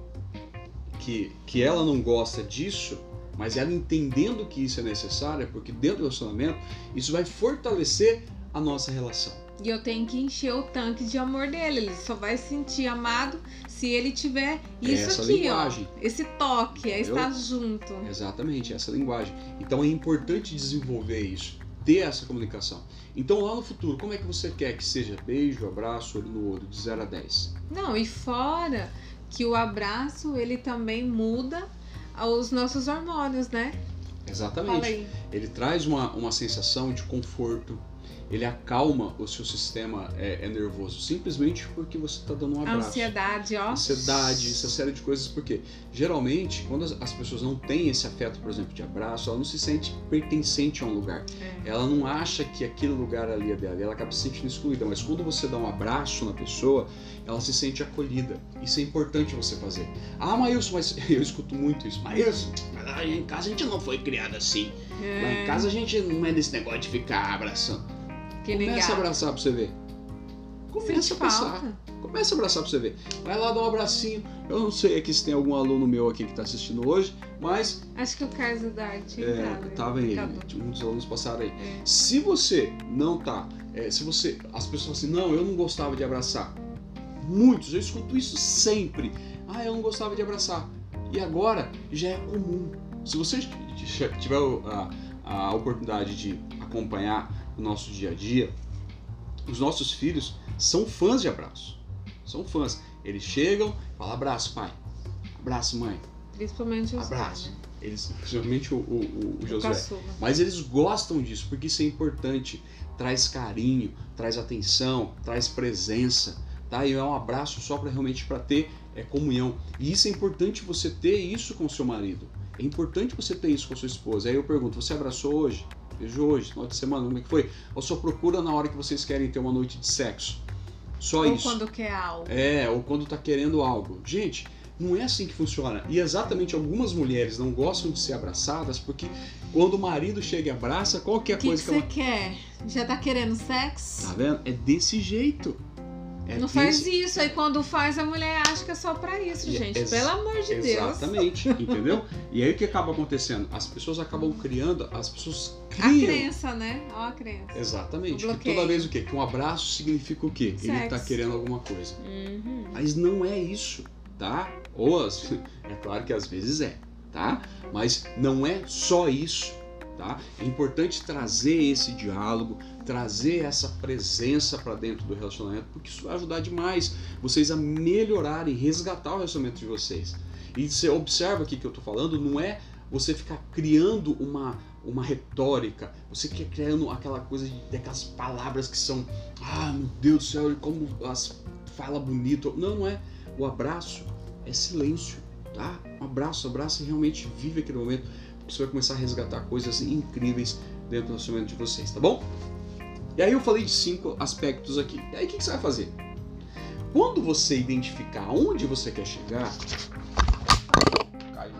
[SPEAKER 1] que, que ela não gosta disso, mas ela entendendo que isso é necessário, é porque dentro do relacionamento, isso vai fortalecer a nossa relação.
[SPEAKER 2] E eu tenho que encher o tanque de amor dele. Ele só vai se sentir amado se ele tiver isso
[SPEAKER 1] Essa
[SPEAKER 2] aqui,
[SPEAKER 1] linguagem.
[SPEAKER 2] ó. Esse toque, é estar junto.
[SPEAKER 1] Exatamente, essa linguagem. Então é importante desenvolver isso, ter essa comunicação. Então lá no futuro, como é que você quer que seja beijo, abraço, olho no olho, de 0 a 10?
[SPEAKER 2] Não, e fora que o abraço, ele também muda os nossos hormônios, né?
[SPEAKER 1] Exatamente. Ele traz uma, uma sensação de conforto, ele acalma o seu sistema é, é nervoso, simplesmente porque você está dando um abraço.
[SPEAKER 2] ansiedade, ó.
[SPEAKER 1] Ansiedade, essa série de coisas, porque geralmente, quando as, as pessoas não têm esse afeto, por exemplo, de abraço, ela não se sente pertencente a um lugar.
[SPEAKER 2] É.
[SPEAKER 1] ela não acha que aquele lugar ali é dela, ela acaba se sentindo excluída. Mas quando você dá um abraço na pessoa, ela se sente acolhida. Isso é importante você fazer. Ah, Maílson, mas eu escuto muito isso. Maílson, em casa a gente não foi criado assim. Lá em casa a gente não é desse negócio de ficar abraçando.
[SPEAKER 2] Que
[SPEAKER 1] Começa a abraçar pra você ver. Começa a abraçar. Começa a abraçar pra você ver. Vai lá dar um abracinho. Eu não sei aqui se tem algum aluno meu aqui que tá assistindo hoje, mas
[SPEAKER 2] Acho que o Carlos Eduardo tinha
[SPEAKER 1] é, tava aí. Muitos alunos passaram aí.
[SPEAKER 2] É.
[SPEAKER 1] Se você não tá, é, se você, as pessoas assim, não, eu não gostava de abraçar. Muitos, eu escuto isso sempre. Ah, eu não gostava de abraçar. E agora já é comum. Se você tiver a, a oportunidade de acompanhar o nosso dia a dia, os nossos filhos são fãs de abraço. São fãs. Eles chegam, falam abraço, pai. Abraço, mãe.
[SPEAKER 2] Principalmente os
[SPEAKER 1] Abraço.
[SPEAKER 2] né?
[SPEAKER 1] Eles, principalmente o, o, o, o Josué.
[SPEAKER 2] caçula.
[SPEAKER 1] Mas eles gostam disso, porque isso é importante. Traz carinho, traz atenção, traz presença, tá? E é um abraço só para realmente para ter é, comunhão. E isso é importante você ter isso com seu marido. É importante você ter isso com a sua esposa. Aí eu pergunto, você abraçou hoje? Beijo hoje, final de semana, como é que foi? Ou só procura na hora que vocês querem ter uma noite de sexo? Só
[SPEAKER 2] Ou
[SPEAKER 1] isso.
[SPEAKER 2] quando quer algo.
[SPEAKER 1] É, ou quando tá querendo algo. Gente, não é assim que funciona. E exatamente algumas mulheres não gostam de ser abraçadas porque quando o marido chega e abraça, qualquer
[SPEAKER 2] que, que
[SPEAKER 1] coisa que,
[SPEAKER 2] você
[SPEAKER 1] ela.
[SPEAKER 2] quer? Já tá querendo sexo?
[SPEAKER 1] Tá vendo? É desse jeito. É
[SPEAKER 2] não faz isso. Aí quando faz, a mulher acha que é só pra isso,
[SPEAKER 1] E-
[SPEAKER 2] gente.
[SPEAKER 1] ex-
[SPEAKER 2] Pelo amor de Deus.
[SPEAKER 1] Exatamente, entendeu? E aí o que acaba acontecendo? As pessoas acabam criando, as pessoas
[SPEAKER 2] A
[SPEAKER 1] criam.
[SPEAKER 2] crença, né? Ó a crença.
[SPEAKER 1] Exatamente. Que toda vez o quê? Que um abraço significa o quê? Ele tá
[SPEAKER 2] Sexo.
[SPEAKER 1] querendo alguma coisa.
[SPEAKER 2] Uhum.
[SPEAKER 1] Mas não é isso, tá? Ou as- é claro que às vezes é, tá? Mas não é só isso, tá? É importante trazer esse diálogo, trazer essa presença para dentro do relacionamento, porque isso vai ajudar demais vocês a melhorarem, resgatar o relacionamento de vocês. E você observa aqui que eu tô falando, não é você ficar criando uma uma retórica, você quer criando aquela coisa de, daquelas palavras que são, ah, meu Deus do céu, como as fala bonito. Não, não é. O abraço é silêncio, tá? Um abraço, abraço e realmente vive aquele momento. Você vai começar a resgatar coisas incríveis dentro do relacionamento de vocês, tá bom? E aí eu falei de cinco aspectos aqui. E aí o que, que você vai fazer? Quando você identificar onde você quer chegar, caiu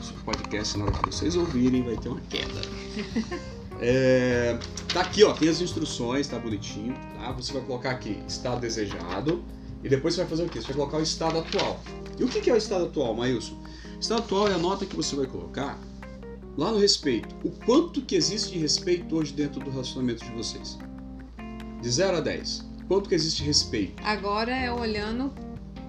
[SPEAKER 1] Esse podcast, na hora que vocês ouvirem, vai ter uma queda. É, tá aqui, ó, tem as instruções, tá bonitinho, tá? Você vai colocar aqui estado desejado e depois você vai fazer o quê? Você vai colocar o estado atual. E o que é o estado atual, Maílson? O estado atual é a nota que você vai colocar lá no respeito. O quanto que existe de respeito hoje dentro do relacionamento de vocês? De 0 a 10. Quanto que existe respeito?
[SPEAKER 2] Agora é olhando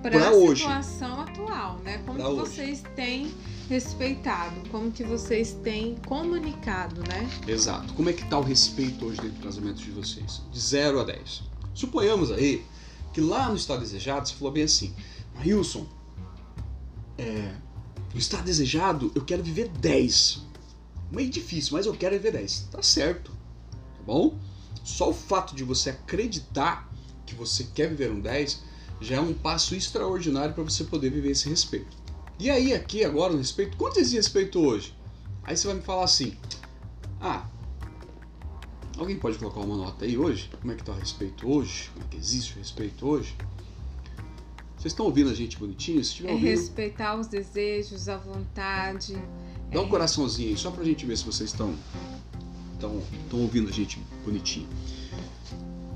[SPEAKER 2] para a situação atual, né? Como que vocês têm respeitado, como que vocês têm comunicado, né?
[SPEAKER 1] Exato. Como é que está o respeito hoje dentro do casamento de vocês? De 0 a 10. Suponhamos aí que lá no estado desejado você falou bem assim, Wilson, é, no estado desejado eu quero viver 10. Meio difícil, mas eu quero viver 10. Tá certo, tá bom? Só o fato de você acreditar que você quer viver um 10 já é um passo extraordinário para você poder viver esse respeito. E aí, aqui agora, no respeito, quanto existe respeito hoje? Aí você vai me falar assim: Ah, alguém pode colocar uma nota aí hoje? Como é que está o respeito hoje? Como é que existe o respeito hoje? Vocês estão ouvindo a gente bonitinho? Se
[SPEAKER 2] é ouvindo, respeitar os desejos, a vontade.
[SPEAKER 1] Dá um é... coraçãozinho aí, só pra gente ver se vocês estão estão ouvindo a gente bonitinho.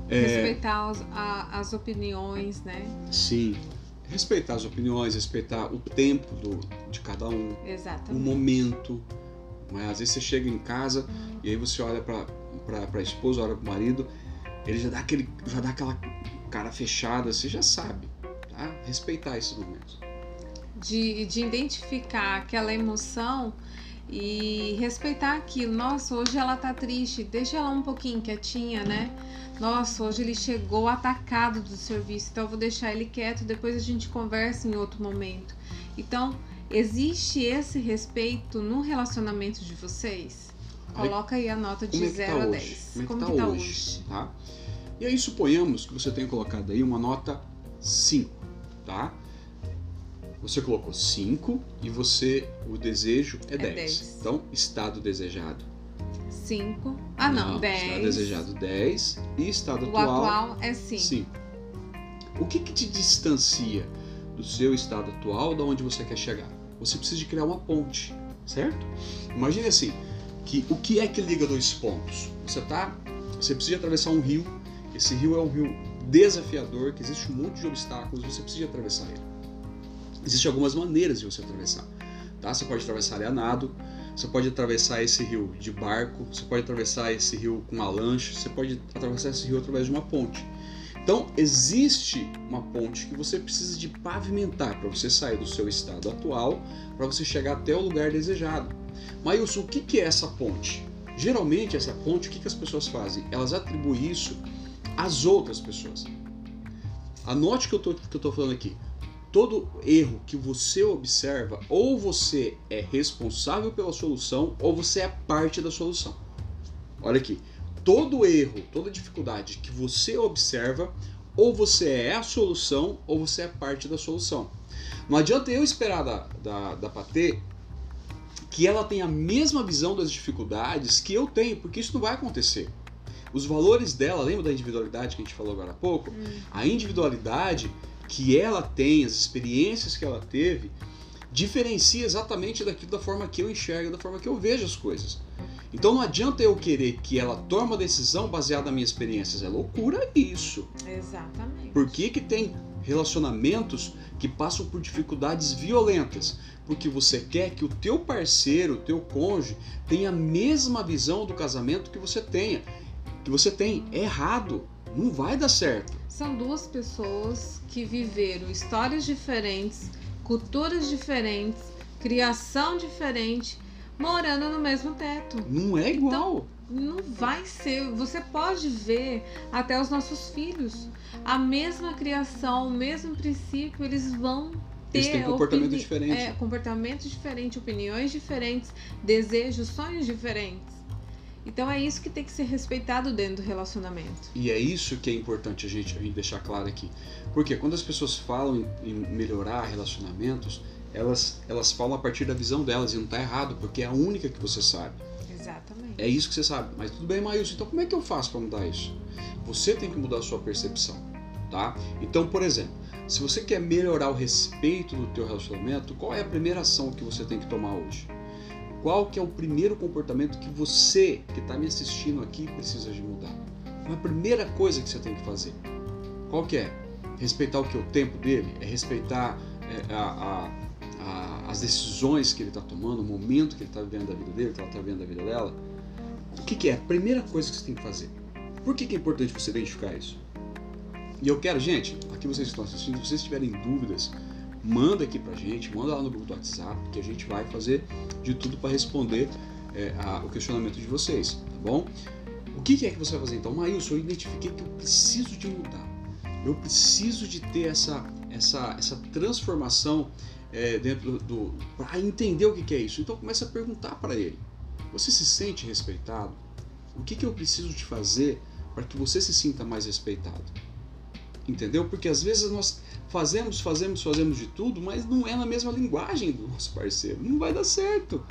[SPEAKER 2] É... Respeitar os, a, as opiniões, né?
[SPEAKER 1] Sim respeitar as opiniões, respeitar o tempo do, de cada um,
[SPEAKER 2] Exatamente.
[SPEAKER 1] o momento. Mas às vezes você chega em casa e aí você olha para a esposa, olha para o marido, ele já dá, aquele, já dá aquela cara fechada, você já sabe. Tá? Respeitar esses momentos.
[SPEAKER 2] De, de identificar aquela emoção e respeitar aquilo. Nossa, hoje ela tá triste, deixa ela um pouquinho quietinha, né? Nossa, hoje ele chegou atacado do serviço, então eu vou deixar ele quieto, depois a gente conversa em outro momento. Então, existe esse respeito no relacionamento de vocês? Coloca aí a nota de 0 é tá a 10.
[SPEAKER 1] Como, é que tá, que tá hoje? hoje? Tá? E aí suponhamos que você tenha colocado aí uma nota 5, tá? Você colocou 5 e você o desejo é 10. É 10. Então, estado desejado
[SPEAKER 2] 5. Ah, não, 10.
[SPEAKER 1] Estado desejado 10 e estado
[SPEAKER 2] o
[SPEAKER 1] atual.
[SPEAKER 2] Atual é 5.
[SPEAKER 1] O que, que te distancia do seu estado atual da onde você quer chegar? Você precisa de criar uma ponte, certo? Imagine assim, que o que é que liga dois pontos? Você tá, você precisa atravessar um rio. Esse rio é um rio desafiador, que existe um monte de obstáculos, você precisa atravessar ele. Existem algumas maneiras de você atravessar. Tá? Você pode atravessar ele a nado, você pode atravessar esse rio de barco, você pode atravessar esse rio com uma lancha, você pode atravessar esse rio através de uma ponte. Então, existe uma ponte que você precisa de pavimentar para você sair do seu estado atual, para você chegar até o lugar desejado. Mas o que é essa ponte? Geralmente, essa ponte, o que as pessoas fazem? Elas atribuem isso às outras pessoas. Anote que eu estou falando aqui todo erro que você observa, ou você é responsável pela solução, ou você é parte da solução. Olha aqui, todo erro, toda dificuldade que você observa, ou você é a solução, ou você é parte da solução. Não adianta eu esperar da, da, da Patê que ela tenha a mesma visão das dificuldades que eu tenho, porque isso não vai acontecer. Os valores dela, lembra da individualidade que a gente falou agora há pouco? Hum. A individualidade que ela tem, as experiências que ela teve, diferencia exatamente daquilo da forma que eu enxergo, da forma que eu vejo as coisas. Então não adianta eu querer que ela tome uma decisão baseada nas minhas experiências. É loucura isso.
[SPEAKER 2] Exatamente.
[SPEAKER 1] Por que, que tem relacionamentos que passam por dificuldades violentas? Porque você quer que o teu parceiro, o teu cônjuge, tenha a mesma visão do casamento que você tenha. Que você tem. É errado. Não vai dar certo.
[SPEAKER 2] São duas pessoas que viveram histórias diferentes, culturas diferentes, criação diferente, morando no mesmo teto.
[SPEAKER 1] Não é igual.
[SPEAKER 2] Então, não vai ser. Você pode ver até os nossos filhos. A mesma criação, o mesmo princípio, eles vão ter. Eles
[SPEAKER 1] têm comportamento diferente.
[SPEAKER 2] É, comportamento diferente, opiniões diferentes, desejos, sonhos diferentes. Então é isso que tem que ser respeitado dentro do relacionamento.
[SPEAKER 1] E é isso que é importante a gente, a gente deixar claro aqui. Porque quando as pessoas falam em melhorar relacionamentos, elas, elas falam a partir da visão delas e não está errado, porque é a única que você sabe.
[SPEAKER 2] Exatamente.
[SPEAKER 1] É isso que você sabe. Mas tudo bem, Maílson, então como é que eu faço para mudar isso? Você tem que mudar a sua percepção, tá? Então, por exemplo, se você quer melhorar o respeito do teu relacionamento, qual é a primeira ação que você tem que tomar hoje? Qual que é o primeiro comportamento que você, que está me assistindo aqui, precisa de mudar? Qual é a primeira coisa que você tem que fazer? Qual que é? Respeitar o que? O tempo dele? É respeitar é, a, a, a, as decisões que ele está tomando, o momento que ele está vivendo da vida dele, que ela está vivendo da vida dela? O que, que, é a primeira coisa que você tem que fazer? Por que, que é importante você identificar isso? E eu quero, gente, aqui vocês estão assistindo, se vocês tiverem dúvidas, manda aqui pra gente, manda lá no grupo do WhatsApp, que a gente vai fazer de tudo para responder é, a, o questionamento de vocês, tá bom? O que, que, é que você vai fazer então? Maílson, eu identifiquei que eu preciso de mudar. Eu preciso de ter essa, essa, essa transformação é, dentro do. para entender o que, que, é isso. Então começa a perguntar para ele. Você se sente respeitado? O que, que eu preciso de fazer para que você se sinta mais respeitado? Entendeu? Porque às vezes nós fazemos, fazemos, fazemos de tudo, mas não é na mesma linguagem do nosso parceiro. Não vai dar certo.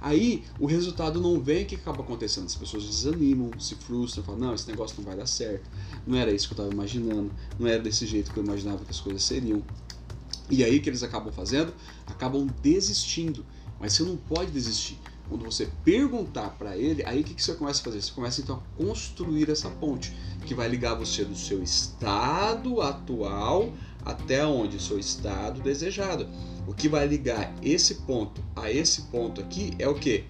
[SPEAKER 1] Aí o resultado não vem, o que acaba acontecendo? As pessoas desanimam, se frustram, falam, não, esse negócio não vai dar certo, não era isso que eu estava imaginando, não era desse jeito que eu imaginava que as coisas seriam. E aí o que eles acabam fazendo? Acabam desistindo. Mas você não pode desistir. Quando você perguntar para ele, aí o que, que você começa a fazer? Você começa então a construir essa ponte que vai ligar você do seu estado atual até onde o seu estado desejado. O que vai ligar esse ponto a esse ponto aqui é o que?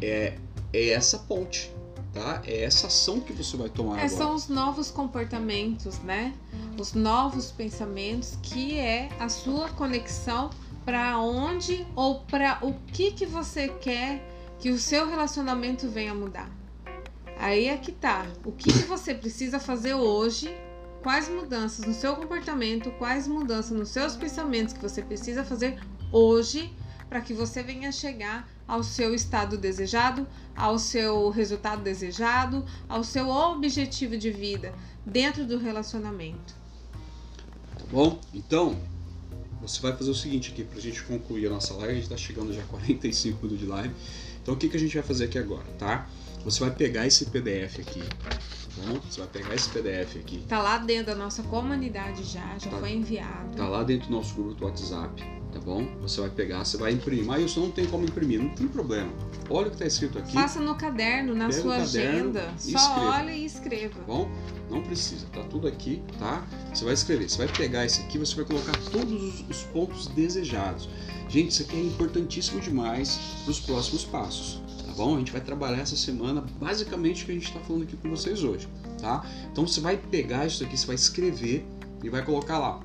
[SPEAKER 1] É, é essa ponte, tá? É essa ação que você vai tomar
[SPEAKER 2] é,
[SPEAKER 1] agora.
[SPEAKER 2] São os novos comportamentos, né? Os novos pensamentos que é a sua conexão para onde ou para o que que você quer que o seu relacionamento venha mudar. Aí é que tá. O que, que você precisa fazer hoje? Quais mudanças no seu comportamento, quais mudanças nos seus pensamentos que você precisa fazer hoje para que você venha chegar ao seu estado desejado, ao seu resultado desejado, ao seu objetivo de vida dentro do relacionamento.
[SPEAKER 1] Tá bom? Então, você vai fazer o seguinte aqui para a gente concluir a nossa live. A gente está chegando já a 45 minutos de live. Então, o que, que a gente vai fazer aqui agora, tá? Você vai pegar esse PDF aqui, tá bom? Você vai pegar esse PDF aqui.
[SPEAKER 2] Tá lá dentro da nossa comunidade já, já tá, foi enviado.
[SPEAKER 1] Tá lá dentro do nosso grupo do WhatsApp, tá bom? Você vai pegar, você vai imprimir. Mas isso não tem como imprimir, não tem problema. Olha o que está escrito aqui.
[SPEAKER 2] Faça no caderno, na Pega sua agenda. Só escreva. olha e escreva.
[SPEAKER 1] Tá bom? Não precisa, tá tudo aqui, tá? Você vai escrever, você vai pegar esse aqui, você vai colocar todos os pontos desejados. Gente, isso aqui é importantíssimo demais para os próximos passos, tá bom? A gente vai trabalhar essa semana basicamente o que a gente está falando aqui com vocês hoje, tá? Então você vai pegar isso aqui, você vai escrever e vai colocar lá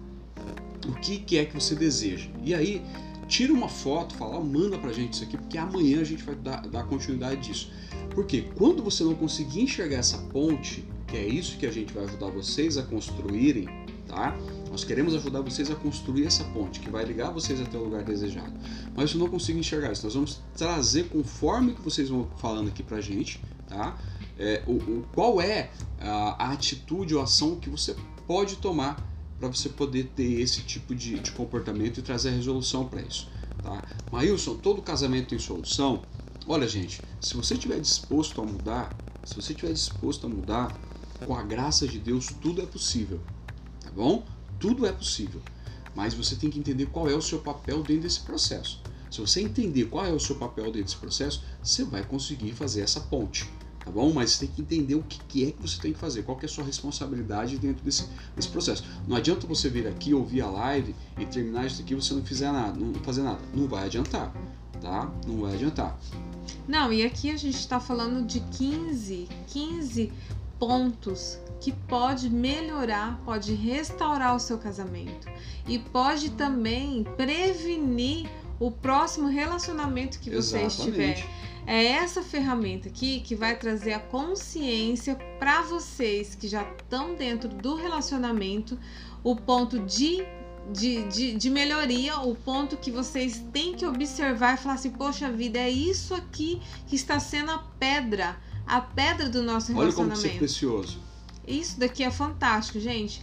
[SPEAKER 1] o que, que é que você deseja. E aí, tira uma foto, fala, manda pra gente isso aqui, porque amanhã a gente vai dar, dar continuidade disso. Porque quando você não conseguir enxergar essa ponte, que é isso que a gente vai ajudar vocês a construírem, tá? Nós queremos ajudar vocês a construir essa ponte que vai ligar vocês até o lugar desejado. Mas eu não consigo enxergar isso. Nós vamos trazer conforme que vocês vão falando aqui pra gente, tá? É, o, o, qual é a, a, atitude ou ação que você pode tomar para você poder ter esse tipo de, de comportamento e trazer a resolução para isso. Tá? Maílson, todo casamento tem solução? Olha, gente, se você estiver disposto a mudar, se você estiver disposto a mudar, com a graça de Deus, tudo é possível. Tá bom? Tudo é possível. Mas você tem que entender qual é o seu papel dentro desse processo. Se você entender qual é o seu papel dentro desse processo, você vai conseguir fazer essa ponte. Tá bom? Mas você tem que entender o que é que você tem que fazer, qual é a sua responsabilidade dentro desse, desse processo. Não adianta você vir aqui, ouvir a live e terminar isso aqui e você não fizer nada, não fazer nada. Não vai adiantar, tá? Não vai adiantar.
[SPEAKER 2] Não, e aqui a gente está falando de 15, 15 pontos que pode melhorar, pode restaurar o seu casamento e pode também prevenir o próximo relacionamento que você Exatamente. estiver. É essa ferramenta aqui que vai trazer a consciência para vocês que já estão dentro do relacionamento, o ponto de de, de, de, melhoria, o ponto que vocês têm que observar e falar assim: poxa vida, é isso aqui que está sendo a pedra a pedra do nosso relacionamento.
[SPEAKER 1] Olha como isso é precioso.
[SPEAKER 2] Isso daqui é fantástico, gente.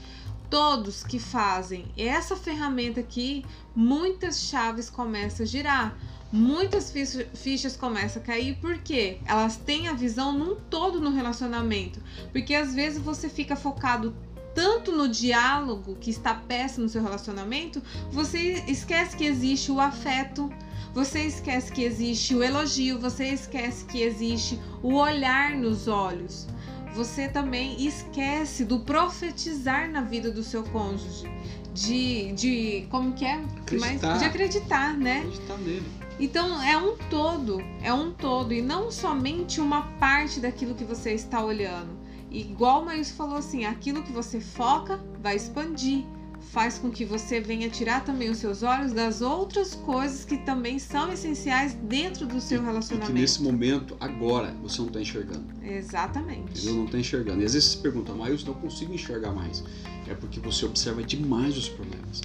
[SPEAKER 2] todos que fazem essa ferramenta aqui, muitas chaves começam a girar. Muitas fichas começam a cair porque elas têm a visão num todo no relacionamento. Porque às vezes você fica focado tanto no diálogo que está péssimo no seu relacionamento, você esquece que existe o afeto, você esquece que existe o elogio, você esquece que existe o olhar nos olhos. Você também esquece do profetizar na vida do seu cônjuge, de, de como que é?
[SPEAKER 1] Acreditar.
[SPEAKER 2] Mas, de acreditar, né?
[SPEAKER 1] Acreditar nele.
[SPEAKER 2] Então é um todo, é um todo e não somente uma parte daquilo que você está olhando. Igual o Maílson falou assim, aquilo que você foca vai expandir faz com que você venha tirar também os seus olhos das outras coisas que também são essenciais dentro do seu
[SPEAKER 1] e,
[SPEAKER 2] relacionamento.
[SPEAKER 1] E que nesse momento, agora, você não está enxergando.
[SPEAKER 2] Exatamente.
[SPEAKER 1] Entendeu? Não está enxergando. E às vezes você pergunta, mas eu não consigo enxergar mais. É porque você observa demais os problemas.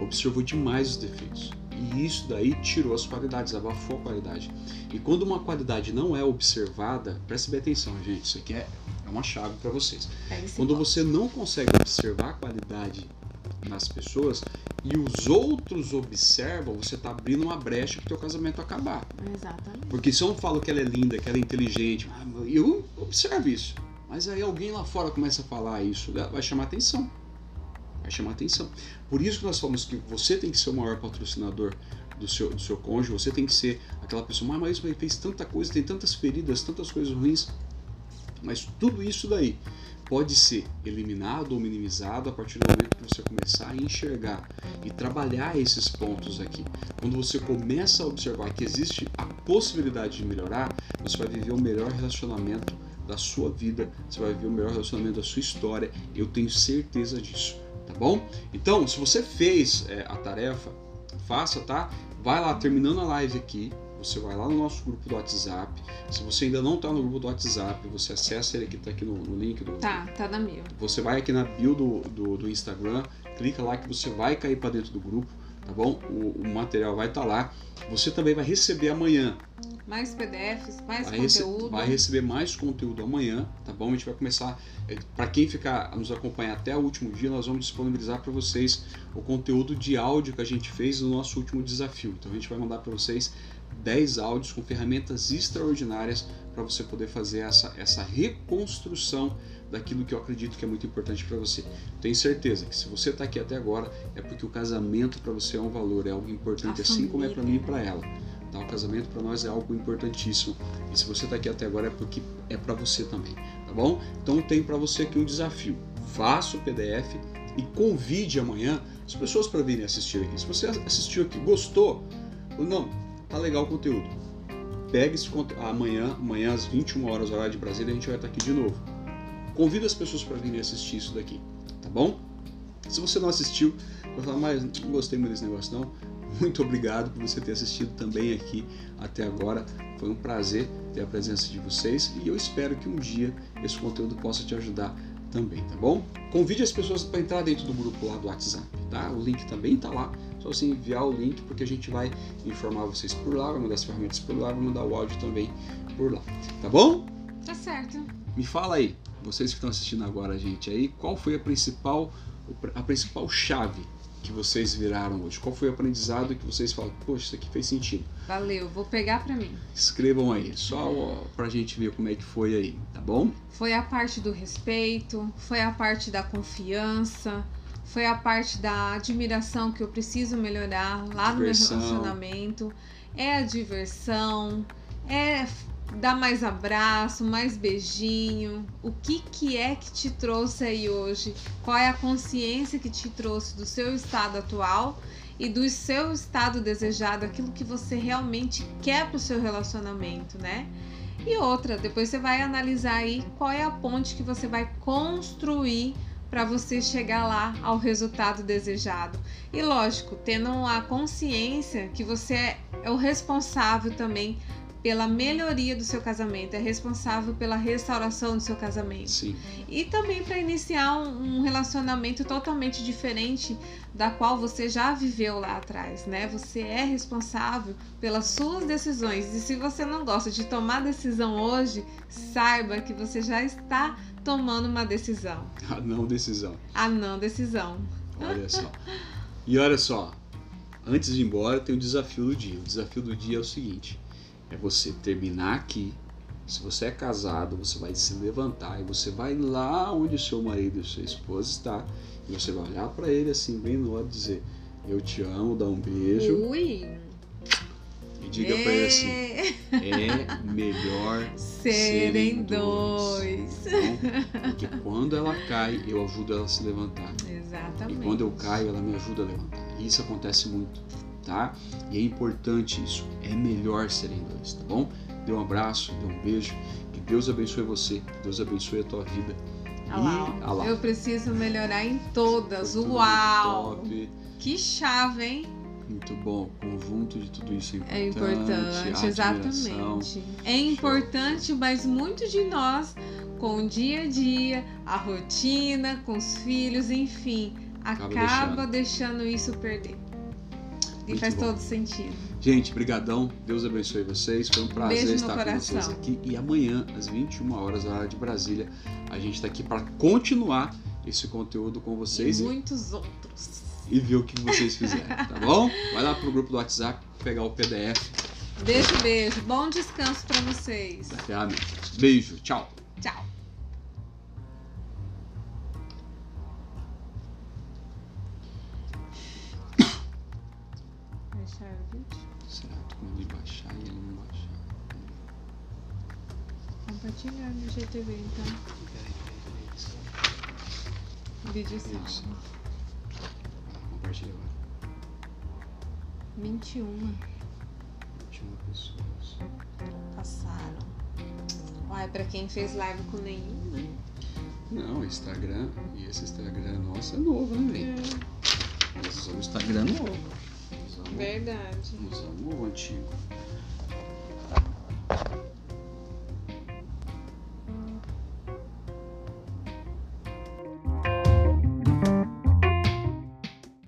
[SPEAKER 1] Observou demais os defeitos. E isso daí tirou as qualidades, abafou a qualidade. E quando uma qualidade não é observada, preste bem atenção, gente. Isso aqui é, é uma chave para vocês. Quando você não consegue observar a qualidade nas pessoas e os outros observam, você está abrindo uma brecha para o teu casamento acabar.
[SPEAKER 2] Exatamente.
[SPEAKER 1] Porque se eu não falo que ela é linda, que ela é inteligente, ah, eu observo isso. Mas aí alguém lá fora começa a falar isso, vai chamar atenção. Vai chamar atenção. Por isso que nós falamos que você tem que ser o maior patrocinador do seu, do seu cônjuge, você tem que ser aquela pessoa, ah, mas ele fez tanta coisa, tem tantas feridas, tantas coisas ruins. Mas tudo isso daí pode ser eliminado ou minimizado a partir do momento que você começar a enxergar e trabalhar esses pontos aqui. Quando você começa a observar que existe a possibilidade de melhorar, você vai viver o melhor relacionamento da sua vida, você vai viver o melhor relacionamento da sua história. Eu tenho certeza disso, tá bom? Então, se você fez é, a tarefa, faça, tá? Vai lá, terminando a live aqui, você vai lá no nosso grupo do WhatsApp. Se você ainda não está no grupo do WhatsApp, você acessa ele que está aqui no, no, link do.
[SPEAKER 2] Tá, tá na bio.
[SPEAKER 1] Você vai aqui na bio do, do, do Instagram, clica lá que você vai cair para dentro do grupo, tá bom? O, o material vai estar tá lá. Você também vai receber amanhã.
[SPEAKER 2] Mais PDFs, mais
[SPEAKER 1] vai
[SPEAKER 2] conteúdo.
[SPEAKER 1] Rece vai receber mais conteúdo amanhã, tá bom? A gente vai começar. É, para quem ficar nos acompanhar até o último dia, nós vamos disponibilizar para vocês o conteúdo de áudio que a gente fez no nosso último desafio. Então a gente vai mandar para vocês 10 áudios com ferramentas extraordinárias para você poder fazer essa, essa reconstrução daquilo que eu acredito que é muito importante para você. Tenho certeza que se você está aqui até agora é porque o casamento para você é um valor, é algo importante,
[SPEAKER 2] A
[SPEAKER 1] assim como é para mim e para ela. Tá? O casamento para nós é algo importantíssimo. E se você está aqui até agora é porque é para você também, tá bom? Então tem para você aqui um desafio. Faça o PDF e convide amanhã as pessoas para virem assistir aqui. Se você assistiu aqui, gostou, ou não, tá legal o conteúdo. Pega esse conteúdo amanhã, amanhã às 21 horas horário de Brasília, a gente vai estar aqui de novo. Convida as pessoas para virem assistir isso daqui, tá bom? Se você não assistiu, vai falar, mas não gostei muito desse negócio não. Muito obrigado por você ter assistido também aqui até agora. Foi um prazer ter a presença de vocês e eu espero que um dia esse conteúdo possa te ajudar também, tá bom? Convide as pessoas para entrar dentro do grupo lá do WhatsApp, tá? O link também tá lá. Só você enviar o link porque a gente vai informar vocês por lá, vai mandar as ferramentas por lá, vai mandar o áudio também por lá, tá bom?
[SPEAKER 2] Tá certo.
[SPEAKER 1] Me fala aí, vocês que estão assistindo agora a gente aí, qual foi a principal a principal chave que vocês viraram hoje? Qual foi o aprendizado que vocês falam, poxa, isso aqui fez sentido?
[SPEAKER 2] Valeu, vou pegar para mim.
[SPEAKER 1] Escrevam aí, só ó, pra gente ver como é que foi aí, tá bom?
[SPEAKER 2] Foi a parte do respeito, foi a parte da confiança, foi a parte da admiração que eu preciso melhorar lá
[SPEAKER 1] Diversão.
[SPEAKER 2] no meu relacionamento. É a diversão, é dar mais abraço, mais beijinho. O que que é que te trouxe aí hoje? Qual é a consciência que te trouxe do seu estado atual e do seu estado desejado, aquilo que você realmente quer para o seu relacionamento, né? E outra, depois você vai analisar aí qual é a ponte que você vai construir para você chegar lá ao resultado desejado. E lógico, tendo a consciência que você é o responsável também pela melhoria do seu casamento, é responsável pela restauração do seu casamento.
[SPEAKER 1] Sim.
[SPEAKER 2] E também para iniciar um, um relacionamento totalmente diferente da qual você já viveu lá atrás, né? Você é responsável pelas suas decisões. E se você não gosta de tomar decisão hoje, saiba que você já está tomando uma decisão.
[SPEAKER 1] A não decisão.
[SPEAKER 2] A não decisão.
[SPEAKER 1] Olha só. E olha só, antes de ir embora tem o desafio do dia. O desafio do dia é o seguinte: é você terminar aqui. Se você é casado, você vai se levantar e você vai lá onde o seu marido e sua esposa está e você vai olhar para ele assim bem no olho dizer: eu te amo, dá um beijo
[SPEAKER 2] Ui!
[SPEAKER 1] E diga para ele assim: é melhor
[SPEAKER 2] Serem dois.
[SPEAKER 1] tá bom? Porque quando ela cai, eu ajudo ela a se levantar. E
[SPEAKER 2] Exatamente.
[SPEAKER 1] quando eu caio, ela me ajuda a levantar. E isso acontece muito, tá? E é importante isso. É melhor serem dois, tá bom? Dê um abraço, dê um beijo. Que Deus abençoe você. Que Deus abençoe a tua vida.
[SPEAKER 2] Olha lá,
[SPEAKER 1] e,
[SPEAKER 2] ó.
[SPEAKER 1] ah lá.
[SPEAKER 2] Eu preciso melhorar em todas. Uau!
[SPEAKER 1] Top.
[SPEAKER 2] Que chave, hein?
[SPEAKER 1] Muito bom. O conjunto de tudo isso é
[SPEAKER 2] É
[SPEAKER 1] importante.
[SPEAKER 2] importante,
[SPEAKER 1] a admiração.
[SPEAKER 2] exatamente. É importante, mas muito de nós, com o dia a dia, a rotina, com os filhos, enfim,
[SPEAKER 1] Acaba
[SPEAKER 2] acaba, deixando. isso perder. E
[SPEAKER 1] Muito
[SPEAKER 2] faz
[SPEAKER 1] bom.
[SPEAKER 2] todo sentido.
[SPEAKER 1] Gente, brigadão. Deus abençoe vocês. Foi um prazer
[SPEAKER 2] Beijo
[SPEAKER 1] estar com vocês aqui. E amanhã, às 21 horas, hora de Brasília, a gente está aqui para continuar esse conteúdo com vocês
[SPEAKER 2] e, muitos outros.
[SPEAKER 1] E ver o que vocês fizeram, tá bom? Vai lá pro grupo do WhatsApp pegar o PDF
[SPEAKER 2] Beijo, beijo. Bom descanso pra vocês.
[SPEAKER 1] da ferramenta. Beijo, tchau.
[SPEAKER 2] Tchau. Fechar o vídeo?
[SPEAKER 1] Será que quando ele baixar e ele não baixar?
[SPEAKER 2] Compartilhar no GTV então. Vídeo
[SPEAKER 1] partir de
[SPEAKER 2] 21.
[SPEAKER 1] 21 pessoas.
[SPEAKER 2] Passaram. Uai, pra quem fez live com nenhum, né?
[SPEAKER 1] Não, Instagram. E esse Instagram nosso é novo, né, é. Nós usamos o Instagram novo. Usamos,
[SPEAKER 2] Verdade.
[SPEAKER 1] Usamos o antigo.